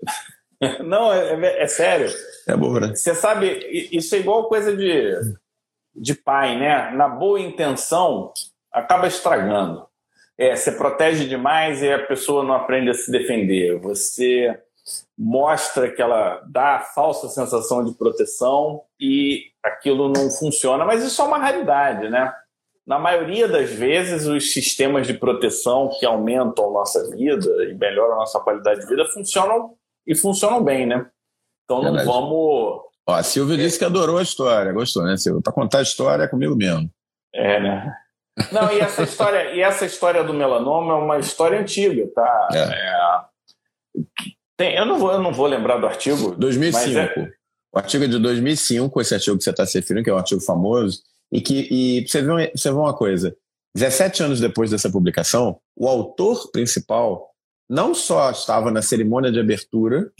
(laughs) Não, é, é, é, sério. É boa, né? Você sabe, isso é igual coisa de, de pai, né? Na boa intenção, acaba estragando. É, você protege demais e a pessoa não aprende a se defender. Você mostra que ela dá a falsa sensação de proteção e aquilo não funciona. Mas isso é uma raridade, né? Na maioria das vezes, os sistemas de proteção que aumentam a nossa vida e melhoram a nossa qualidade de vida funcionam e funcionam bem, né? Então não Verdade. vamos. Ó, a Silvia é... disse que adorou a história, gostou, né, Silvia? Para contar a história é comigo mesmo. É, né? Não, e essa história, e essa história do melanoma é uma história antiga, tá? É. É... Tem, eu, não vou, eu não vou lembrar do artigo. 2005. É... O artigo é de 2005, esse artigo que você está se referindo, que é um artigo famoso, e que e você, vê, você vê uma coisa: 17 anos depois dessa publicação, o autor principal não só estava na cerimônia de abertura,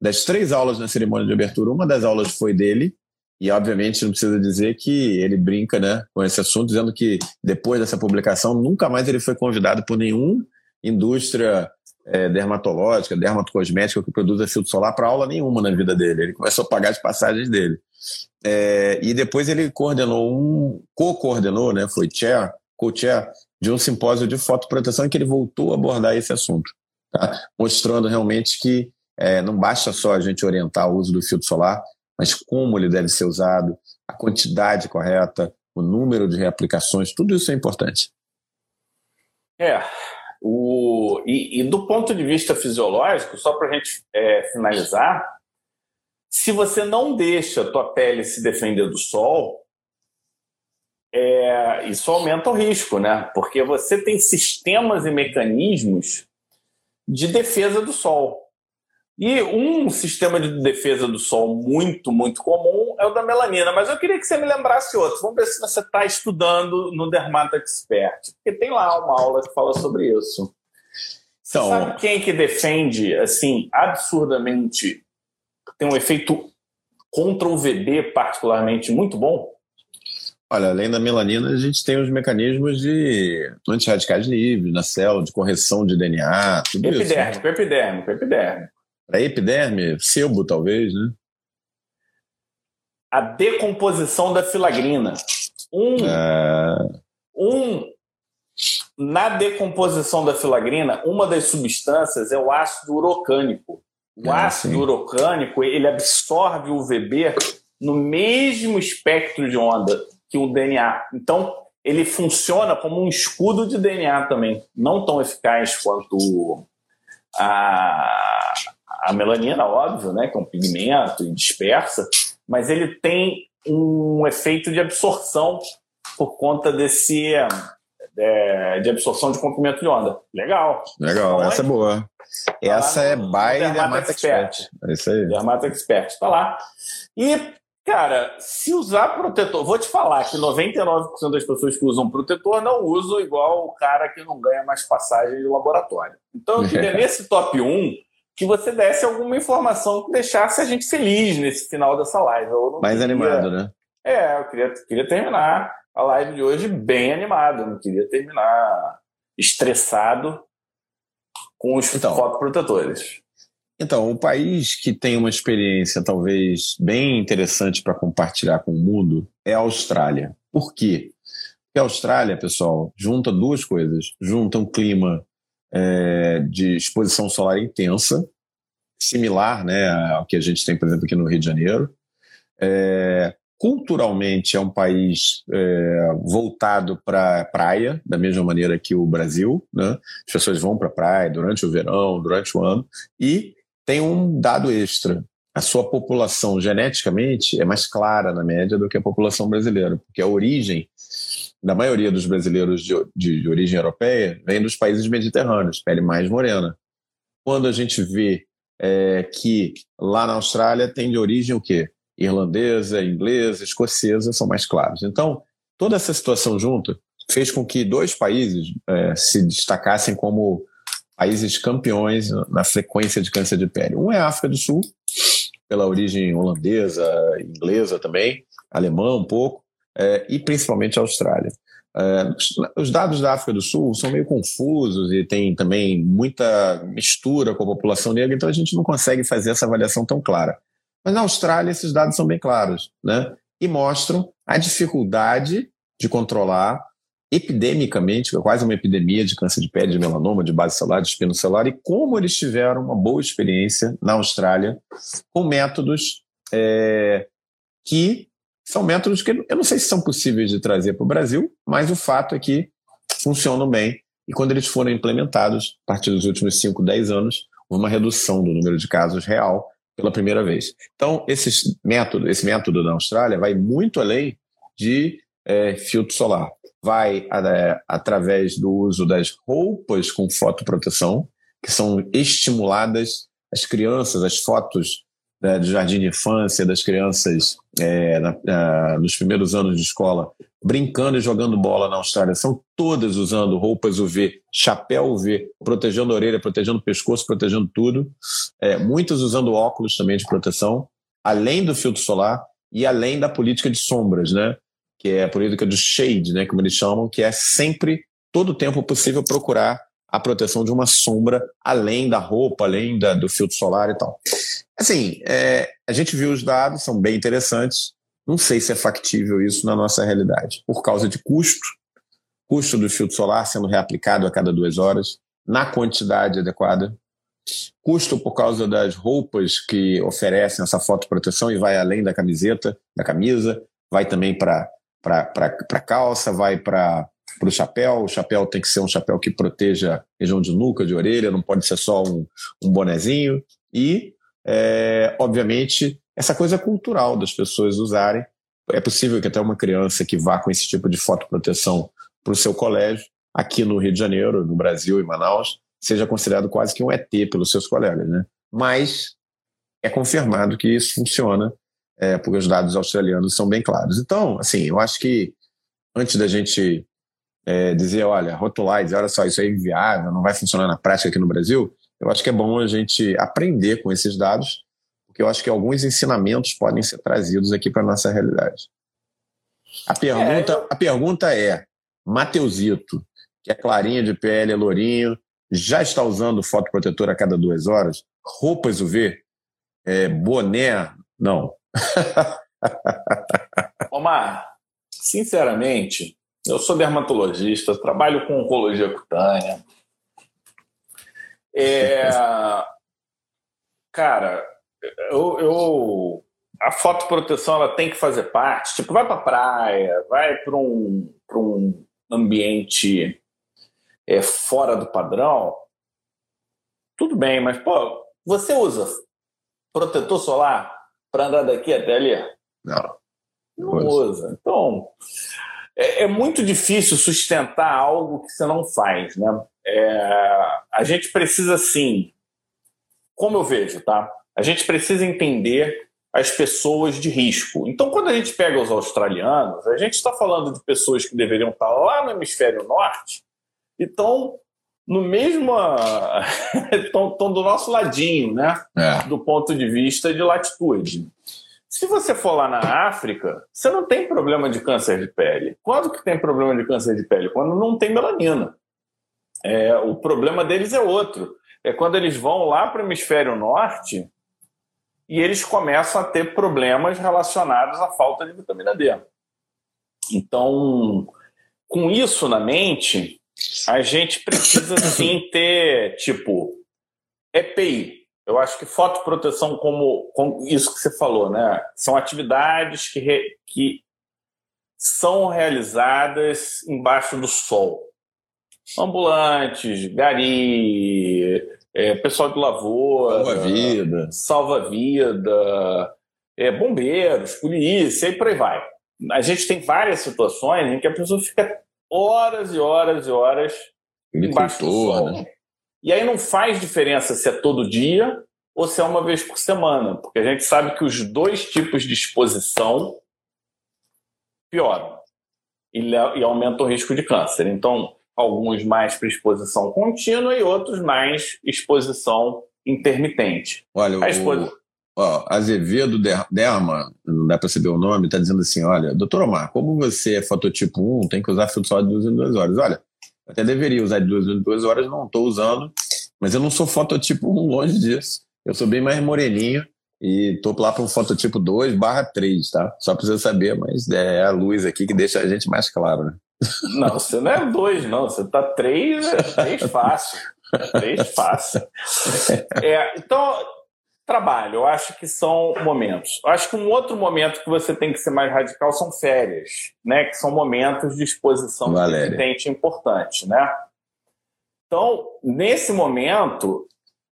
das três aulas na cerimônia de abertura, uma das aulas foi dele, e obviamente não precisa dizer que ele brinca né, com esse assunto, dizendo que depois dessa publicação nunca mais ele foi convidado por nenhuma indústria é, dermatológica, dermatocosmética que produza filtro solar para aula nenhuma na vida dele. Ele começou a pagar as passagens dele. é, e depois ele coordenou um, co-coordenou, né, foi chair, co-chair de um simpósio de fotoproteção em que ele voltou a abordar esse assunto, tá? mostrando realmente que é, não basta só a gente orientar o uso do filtro solar, mas como ele deve ser usado, a quantidade correta, o número de reaplicações, tudo isso é importante. É, o, e, e do ponto de vista fisiológico, só para a gente é, finalizar, se você não deixa a tua pele se defender do sol, é, isso aumenta o risco, né? Porque você tem sistemas e mecanismos de defesa do sol. E um sistema de defesa do sol muito, muito comum é o da melanina. Mas eu queria que você me lembrasse outro. Vamos ver se você está estudando no Dermato Expert. Porque tem lá uma aula que fala sobre isso. Então, sabe quem que defende, assim, absurdamente, tem um efeito contra o VB particularmente muito bom? Olha, além da melanina, a gente tem os mecanismos de antirradicais livres na célula, de correção de DNA, tudo epidérmico, isso. Epidérmico, epidérmico, epidérmico. Para epiderme, sebo talvez, né? A decomposição da filagrina. Um, é... um, na decomposição da filagrina, uma das substâncias é o ácido urocânico. O é, ácido sim. urocânico ele absorve o VB no mesmo espectro de onda que o DNA. Então, ele funciona como um escudo de DNA também, não tão eficaz quanto a, a melanina, óbvio, né, que é um pigmento e dispersa, mas ele tem um efeito de absorção por conta desse é, de absorção de comprimento de onda. Legal. Legal, então, essa é boa. Essa é by Dermata Expert. Expert. É isso aí. Dermata Expert, tá lá. E, cara, se usar protetor, vou te falar que 99% das pessoas que usam protetor não usam igual o cara que não ganha mais passagem de laboratório. Então, eu queria (laughs) nesse top 1 que você desse alguma informação que deixasse a gente feliz nesse final dessa live. Mais queria... animado, né? É, eu queria, queria terminar a live de hoje bem animado. Eu não queria terminar estressado com os então, fotoprotetores. Então, o país que tem uma experiência talvez bem interessante para compartilhar com o mundo é a Austrália. Por quê? Porque a Austrália, pessoal, junta duas coisas. Junta um clima é, de exposição solar intensa, similar né, ao que a gente tem, por exemplo, aqui no Rio de Janeiro. É, culturalmente é um país é, voltado para praia, da mesma maneira que o Brasil. Né? As pessoas vão para a praia durante o verão, durante o ano. E tem um dado extra. A sua população geneticamente é mais clara na média do que a população brasileira, porque a origem da maioria dos brasileiros de, de, de origem europeia vem dos países mediterrâneos, pele mais morena. Quando a gente vê é, que lá na Austrália tem de origem o quê? Irlandesa, inglesa, escocesa, são mais claros. Então, toda essa situação junta fez com que dois países é, se destacassem como países campeões na frequência de câncer de pele. Um é a África do Sul, pela origem holandesa, inglesa também, alemã um pouco, é, e principalmente a Austrália. É, os dados da África do Sul são meio confusos e tem também muita mistura com a população negra, então a gente não consegue fazer essa avaliação tão clara. Mas na Austrália esses dados são bem claros né? e mostram a dificuldade de controlar epidemicamente, é quase uma epidemia de câncer de pele, de melanoma, de base celular, de espino celular, e como eles tiveram uma boa experiência na Austrália com métodos é, que são métodos que eu não sei se são possíveis de trazer para o Brasil, mas o fato é que funcionam bem. E quando eles foram implementados, a partir dos últimos 5, 10 anos, houve uma redução do número de casos real pela primeira vez. Então, esse método, esse método da Austrália vai muito além de é, filtro solar. Vai é, através do uso das roupas com fotoproteção, que são estimuladas as crianças, as fotos né, do jardim de infância, das crianças é, na, na, nos primeiros anos de escola, brincando e jogando bola na Austrália, são todas usando roupas UV, chapéu UV, protegendo a orelha, protegendo o pescoço, protegendo tudo. É, muitas usando óculos também de proteção, além do filtro solar e além da política de sombras, né? Que é a política do shade, né? Como eles chamam, que é sempre, todo o tempo possível, procurar a proteção de uma sombra além da roupa, além da, do filtro solar e tal. Assim, é, a gente viu os dados, são bem interessantes, Não sei se é factível isso na nossa realidade, por causa de custo, custo do filtro solar sendo reaplicado a cada duas horas, na quantidade adequada, custo por causa das roupas que oferecem essa fotoproteção e vai além da camiseta, da camisa, vai também para a calça, vai para o chapéu. O chapéu tem que ser um chapéu que proteja região de nuca, de orelha, não pode ser só um, um bonezinho. E, é, obviamente, essa coisa cultural das pessoas usarem. É possível que até uma criança que vá com esse tipo de fotoproteção para o seu colégio, aqui no Rio de Janeiro, no Brasil, em Manaus, seja considerado quase que um ET pelos seus colegas. Né? Mas é confirmado que isso funciona, é, porque os dados australianos são bem claros. Então, assim, eu acho que antes da gente é, dizer, olha, rotular, olha só, isso é inviável, não vai funcionar na prática aqui no Brasil, eu acho que é bom a gente aprender com esses dados porque eu acho que alguns ensinamentos podem ser trazidos aqui para a nossa realidade. A pergunta, é, eu... a pergunta é: Mateusito, que é clarinha de pele, é lourinho, já está usando fotoprotetor a cada duas horas? Roupas UV? É, boné? Não. (laughs) Omar, sinceramente, eu sou dermatologista, trabalho com oncologia cutânea. É, cara, eu, eu, a fotoproteção ela tem que fazer parte. Tipo, vai para praia, vai para um, um ambiente é, fora do padrão. Tudo bem, mas pô, você usa protetor solar para andar daqui até ali? Não. Não usa. Então, é, é, muito difícil sustentar algo que você não faz, né? É, a gente precisa, sim, como eu vejo, tá? A gente precisa entender as pessoas de risco. Então, quando a gente pega os australianos, a gente está falando de pessoas que deveriam estar lá no hemisfério norte e estão no mesmo. (laughs) estão, estão do nosso ladinho, né? É. Do ponto de vista de latitude. Se você for lá na África, você não tem problema de câncer de pele. Quando que tem problema de câncer de pele? Quando não tem melanina. É, o problema deles é outro. É quando eles vão lá para o hemisfério norte e eles começam a ter problemas relacionados à falta de vitamina D. Então, com isso na mente, a gente precisa (coughs) sim ter, tipo, EPI. Eu acho que fotoproteção, como, como isso que você falou, né? São atividades que, re, que são realizadas embaixo do sol. Ambulantes, gari, é, pessoal de lavoura, salva-vida, salva-vida, é, bombeiros, polícia e por aí vai. A gente tem várias situações em que a pessoa fica horas e horas e horas embaixo do sol. Né? E aí não faz diferença se é todo dia ou se é uma vez por semana, porque a gente sabe que os dois tipos de exposição pioram e, e aumentam o risco de câncer. Então, alguns mais para exposição contínua e outros mais exposição intermitente. Olha, a exposi... o, ó, Azevedo Derma, não dá para saber o nome, está dizendo assim: olha, doutor Omar, como você é fototipo 1, tem que usar filtro solar de duas em duas horas. Olha, até deveria usar de duas em duas horas, não estou usando, mas eu não sou fototipo 1, longe disso. Eu sou bem mais moreninho e estou lá para um fototipo 2 barra 3, tá? Só precisa saber, mas é a luz aqui que deixa a gente mais claro, né? Não, você não é dois, não. Você tá três, é três fácil. Três fácil. É, então, trabalho, eu acho que são momentos. Eu acho que um outro momento que você tem que ser mais radical são férias, né? Que são momentos de exposição de importante, né? Então, nesse momento,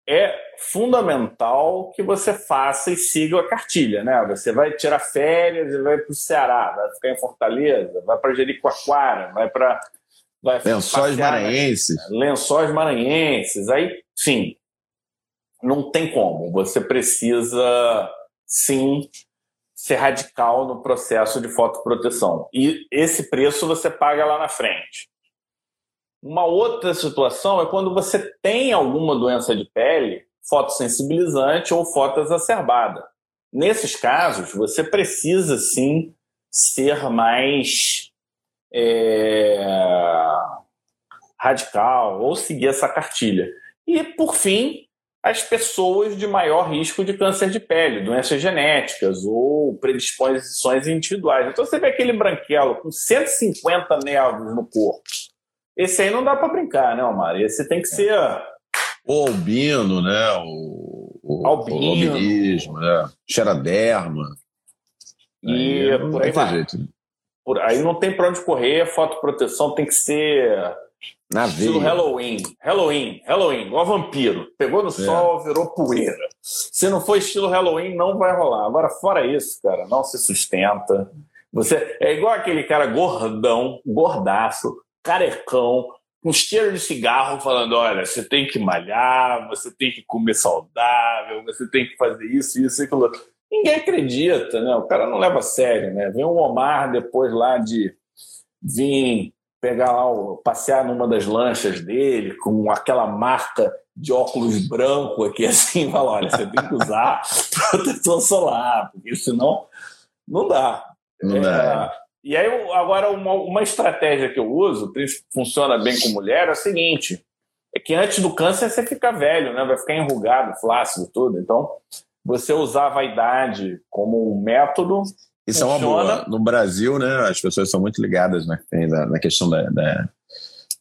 é fundamental que você faça e siga a cartilha, né? Você vai tirar férias e vai para o Ceará, vai ficar em Fortaleza, vai para Jericoacoara, vai para vai Lençóis Maranhenses. Lençóis Maranhenses. Aí, sim, não tem como. Você precisa, sim, ser radical no processo de fotoproteção. E esse preço você paga lá na frente. Uma outra situação é quando você tem alguma doença de pele fotossensibilizante ou fotoexacerbada. Nesses casos, você precisa sim ser mais é, radical ou seguir essa cartilha. E, por fim, as pessoas de maior risco de câncer de pele, doenças genéticas ou predisposições individuais. Então você vê aquele branquelo com 150 nervos no corpo. Esse aí não dá para brincar, né, Omar? Esse tem que ser. O albino, né? O, o, albino. o albinismo, né? Xeraderma. E aí, por aí vai. Jeito. Por aí não tem para onde correr, fotoproteção tem que ser na estilo veia. Halloween. Halloween, Halloween, igual vampiro. Pegou no é. sol, virou poeira. Se não for estilo Halloween, não vai rolar. Agora, fora isso, cara, não se sustenta. Você é igual aquele cara gordão, gordaço, carecão, com cheiro de cigarro, falando: olha, você tem que malhar, você tem que comer saudável, você tem que fazer isso, isso e aquilo. Ninguém acredita, né? O cara não leva a sério, né? Vem o Omar depois lá de vir pegar lá, passear numa das lanchas dele com aquela marca de óculos branco aqui (laughs) assim, fala, olha, você tem que usar (laughs) protetor solar, porque senão não dá. Não é, dá. E aí, agora, uma, uma estratégia que eu uso, que funciona bem com mulher, é a seguinte: é que antes do câncer você fica velho, né? Vai ficar enrugado, flácido, tudo. Então, você usar a vaidade como um método. Isso funciona. é uma boa. No Brasil, né, as pessoas são muito ligadas né, na questão da, da,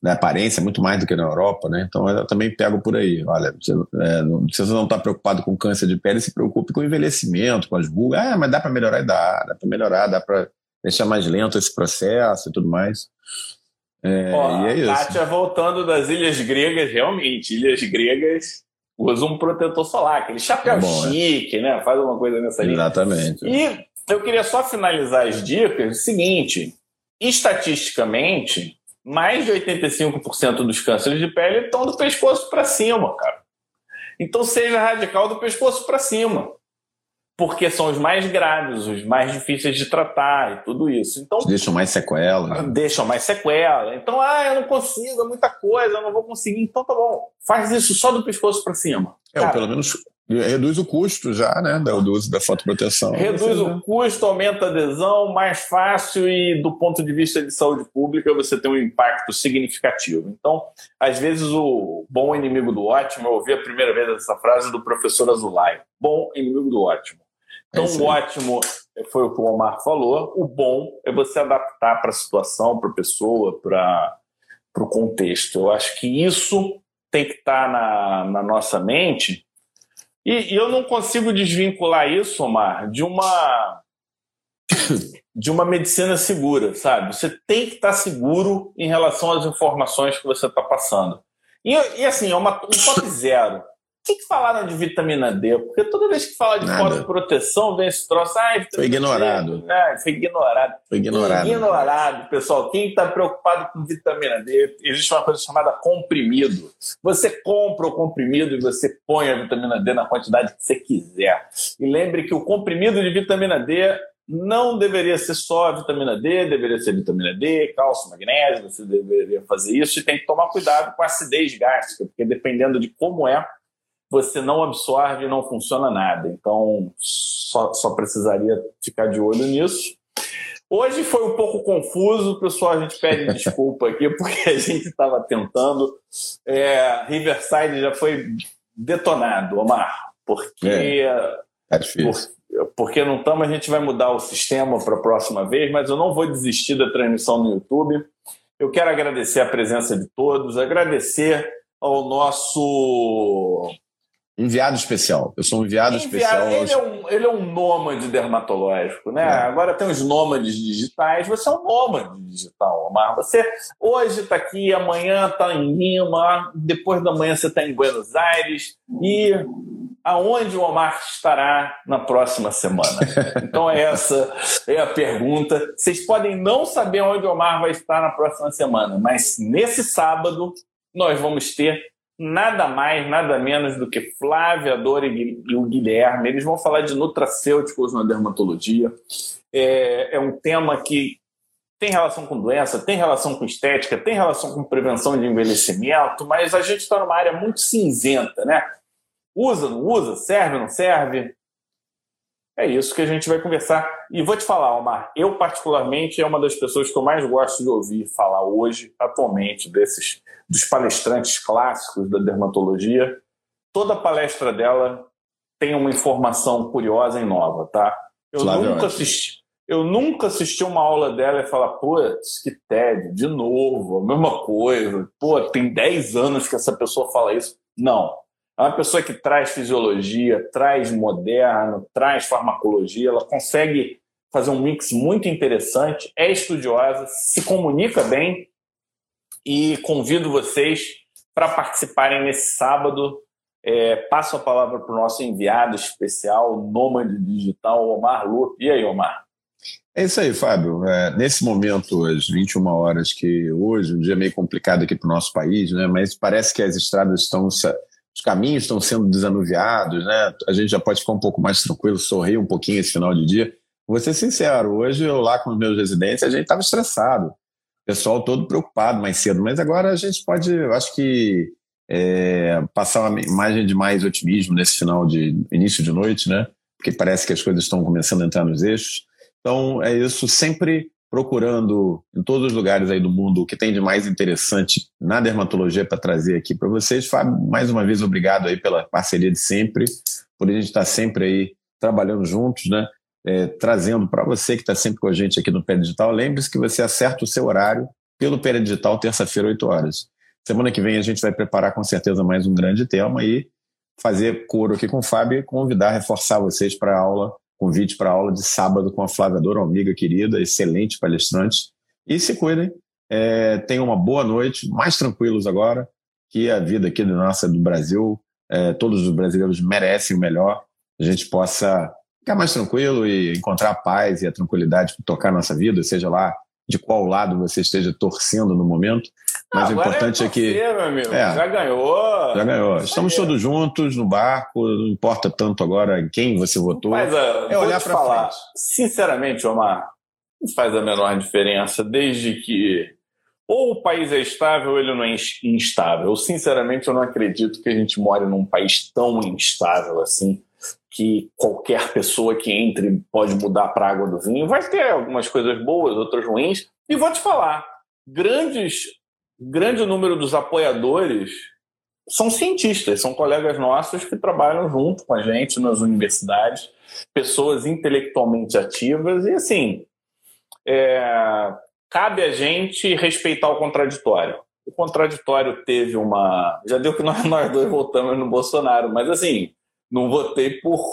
da, aparência, muito mais do que na Europa, né? Então eu também pego por aí. Olha, é, se você não está preocupado com câncer de pele, se preocupe com envelhecimento, com as rugas. Ah, mas dá para melhorar? Dá, dá para melhorar, dá para deixar mais lento esse processo e tudo mais. É, Ó, e é isso. Kátia voltando das ilhas gregas, realmente, ilhas gregas usa um protetor solar, aquele chapéu é bom, né? chique, né? Faz uma coisa nessa linha. Exatamente. E eu queria só finalizar as dicas. O seguinte: estatisticamente, mais de 85% dos cânceres de pele estão do pescoço para cima, cara. Então seja radical do pescoço para cima porque são os mais graves, os mais difíceis de tratar e tudo isso. Então deixam mais sequela. Deixam mais sequela. Então, ah, eu não consigo, é muita coisa, eu não vou conseguir. Então tá bom, faz isso só do pescoço para cima. É, Cara, pelo menos reduz o custo já, né, do uso da fotoproteção. Reduz o custo, aumenta a adesão, mais fácil e do ponto de vista de saúde pública você tem um impacto significativo. Então, às vezes o bom inimigo do ótimo, eu ouvi a primeira vez essa frase do professor Azulay, bom inimigo do ótimo. Então, é o ótimo foi o que o Omar falou. O bom é você adaptar para a situação, para a pessoa, para o contexto. Eu acho que isso tem que estar tá na, na nossa mente. E, e eu não consigo desvincular isso, Omar, de uma de uma medicina segura, sabe? Você tem que estar tá seguro em relação às informações que você está passando. E, e, assim, é uma, um top zero que, que falaram de vitamina D? Porque toda vez que fala de proteção vem esse troço. Ah, foi ignorado. D. Ah, foi ignorado. Foi ignorado. Ignorado, pessoal. Quem está preocupado com vitamina D, existe uma coisa chamada comprimido. Você compra o comprimido e você põe a vitamina D na quantidade que você quiser. E lembre que o comprimido de vitamina D não deveria ser só vitamina D, deveria ser vitamina D, cálcio, magnésio, você deveria fazer isso e tem que tomar cuidado com a acidez gástrica, porque dependendo de como é, você não absorve e não funciona nada. Então, só, só precisaria ficar de olho nisso. Hoje foi um pouco confuso, pessoal. A gente pede (laughs) desculpa aqui porque a gente estava tentando. É, Riverside já foi detonado, Omar, porque. É, é difícil. Por, porque não estamos, a gente vai mudar o sistema para a próxima vez, mas eu não vou desistir da transmissão no YouTube. Eu quero agradecer a presença de todos, agradecer ao nosso Enviado especial. Eu sou um enviado, enviado especial. Ele é, um, ele é um nômade dermatológico, né? É. Agora tem os nômades digitais. Você é um nômade digital, Omar. Você hoje está aqui, amanhã está em Lima, depois da manhã você está em Buenos Aires. E aonde o Omar estará na próxima semana? (laughs) Então essa é a pergunta. Vocês podem não saber onde o Omar vai estar na próxima semana, mas nesse sábado nós vamos ter nada mais, nada menos do que Flávia Dora e o Guilherme. Eles vão falar de nutracêuticos na dermatologia. É, é, um tema que tem relação com doença, tem relação com estética, tem relação com prevenção de envelhecimento, mas a gente está numa área muito cinzenta, né? Usa, não usa? Serve, não serve? É isso que a gente vai conversar. E vou te falar, Omar, eu particularmente é uma das pessoas que eu mais gosto de ouvir falar hoje, atualmente, desses dos palestrantes clássicos da dermatologia, toda palestra dela tem uma informação curiosa e nova, tá? Eu Flávio nunca assisti. Eu nunca assisti uma aula dela e falar, putz, que tédio, de novo, a mesma coisa. Pô, tem 10 anos que essa pessoa fala isso. Não. É uma pessoa que traz fisiologia, traz moderno, traz farmacologia, ela consegue fazer um mix muito interessante, é estudiosa, se comunica bem e convido vocês para participarem nesse sábado. É, passo a palavra para o nosso enviado especial, Nômade Digital, Omar Lupe. E aí, Omar? É isso aí, Fábio. É, nesse momento, às 21 horas, que hoje, um dia meio complicado aqui para o nosso país, né? mas parece que as estradas estão, os caminhos estão sendo desanuviados, né? a gente já pode ficar um pouco mais tranquilo, sorrir um pouquinho esse final de dia. Vou ser sincero, hoje eu lá com os meus residentes, a gente estava estressado, o pessoal todo preocupado mais cedo, mas agora a gente pode, eu acho que, é, passar uma imagem de mais otimismo nesse final de início de noite, né? Porque parece que as coisas estão começando a entrar nos eixos. Então, é isso, sempre procurando em todos os lugares aí do mundo o que tem de mais interessante na dermatologia para trazer aqui para vocês. Fábio, mais uma vez, obrigado aí pela parceria de sempre, por a gente estar sempre aí trabalhando juntos, né? É, trazendo para você que está sempre com a gente aqui no Pé Digital. Lembre-se que você acerta o seu horário pelo Pé Digital, terça-feira, 8 horas. Semana que vem a gente vai preparar com certeza mais um grande tema e fazer coro aqui com o Fábio e convidar, reforçar vocês para a aula convite para aula de sábado com a Flávia amiga querida, excelente palestrante. E se cuidem, é, tenham uma boa noite, mais tranquilos agora, que a vida aqui do nossa do Brasil, é, todos os brasileiros merecem o melhor, a gente possa ficar mais tranquilo e encontrar a paz e a tranquilidade para tocar a nossa vida, seja lá de qual lado você esteja torcendo no momento. Mas o importante é, é que. É, já ganhou. Já ganhou. Estamos todos juntos no barco, não importa tanto agora em quem você votou. Mas uh, é olhar para falar. Frente. Sinceramente, Omar, não faz a menor diferença, desde que ou o país é estável ou ele não é instável. Eu, sinceramente, eu não acredito que a gente more num país tão instável assim que qualquer pessoa que entre pode mudar para a água do vinho. Vai ter algumas coisas boas, outras ruins. E vou te falar, grandes, grande número dos apoiadores são cientistas, são colegas nossos que trabalham junto com a gente nas universidades, pessoas intelectualmente ativas e assim é, cabe a gente respeitar o contraditório. O contraditório teve uma. Já deu que nós, (laughs) nós dois voltamos no Bolsonaro, mas assim, não votei por.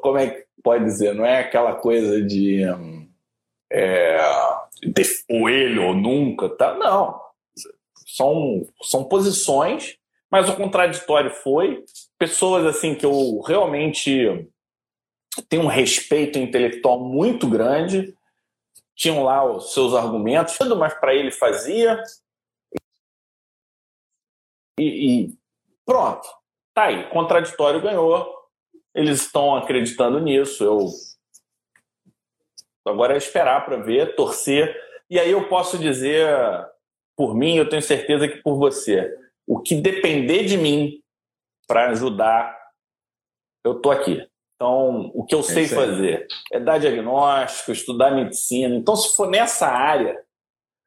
Como é que pode dizer? Não é aquela coisa de. É, de ele ou nunca, tá? Não. São, são posições, mas o contraditório foi. Pessoas assim que eu realmente tenho um respeito intelectual muito grande, tinham lá os seus argumentos, mas para ele fazia. E, e, pronto. Tá aí, contraditório ganhou. Eles estão acreditando nisso. Eu agora é esperar para ver, torcer. E aí eu posso dizer por mim, eu tenho certeza que por você. O que depender de mim para ajudar, eu tô aqui. Então, o que eu é sei fazer é dar diagnóstico, estudar medicina. Então, se for nessa área,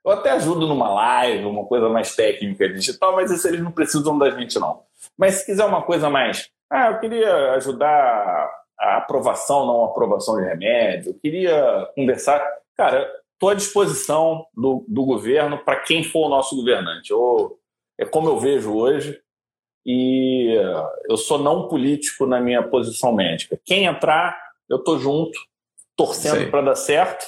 eu até ajudo numa live, uma coisa mais técnica digital, mas isso eles não precisam da gente, não. Mas se quiser uma coisa mais, ah, eu queria ajudar a aprovação, não a aprovação de remédio, eu queria conversar. Cara, estou à disposição do, do governo para quem for o nosso governante. Eu, é como eu vejo hoje, e eu sou não político na minha posição médica. Quem entrar, eu estou junto, torcendo para dar certo,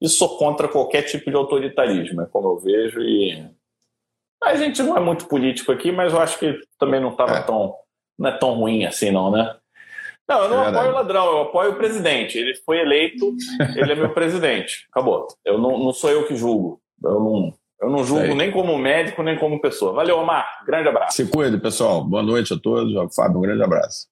e sou contra qualquer tipo de autoritarismo, é como eu vejo, e a gente não é muito político aqui, mas eu acho que também não estava é. tão. Não é tão ruim assim, não, né? Não, eu não é apoio o ladrão, eu apoio o presidente. Ele foi eleito, (laughs) ele é meu presidente. Acabou. Eu não, não sou eu que julgo. Eu não, eu não julgo nem como médico, nem como pessoa. Valeu, Omar. Grande abraço. Se cuide, pessoal. Boa noite a todos. Fábio, um grande abraço.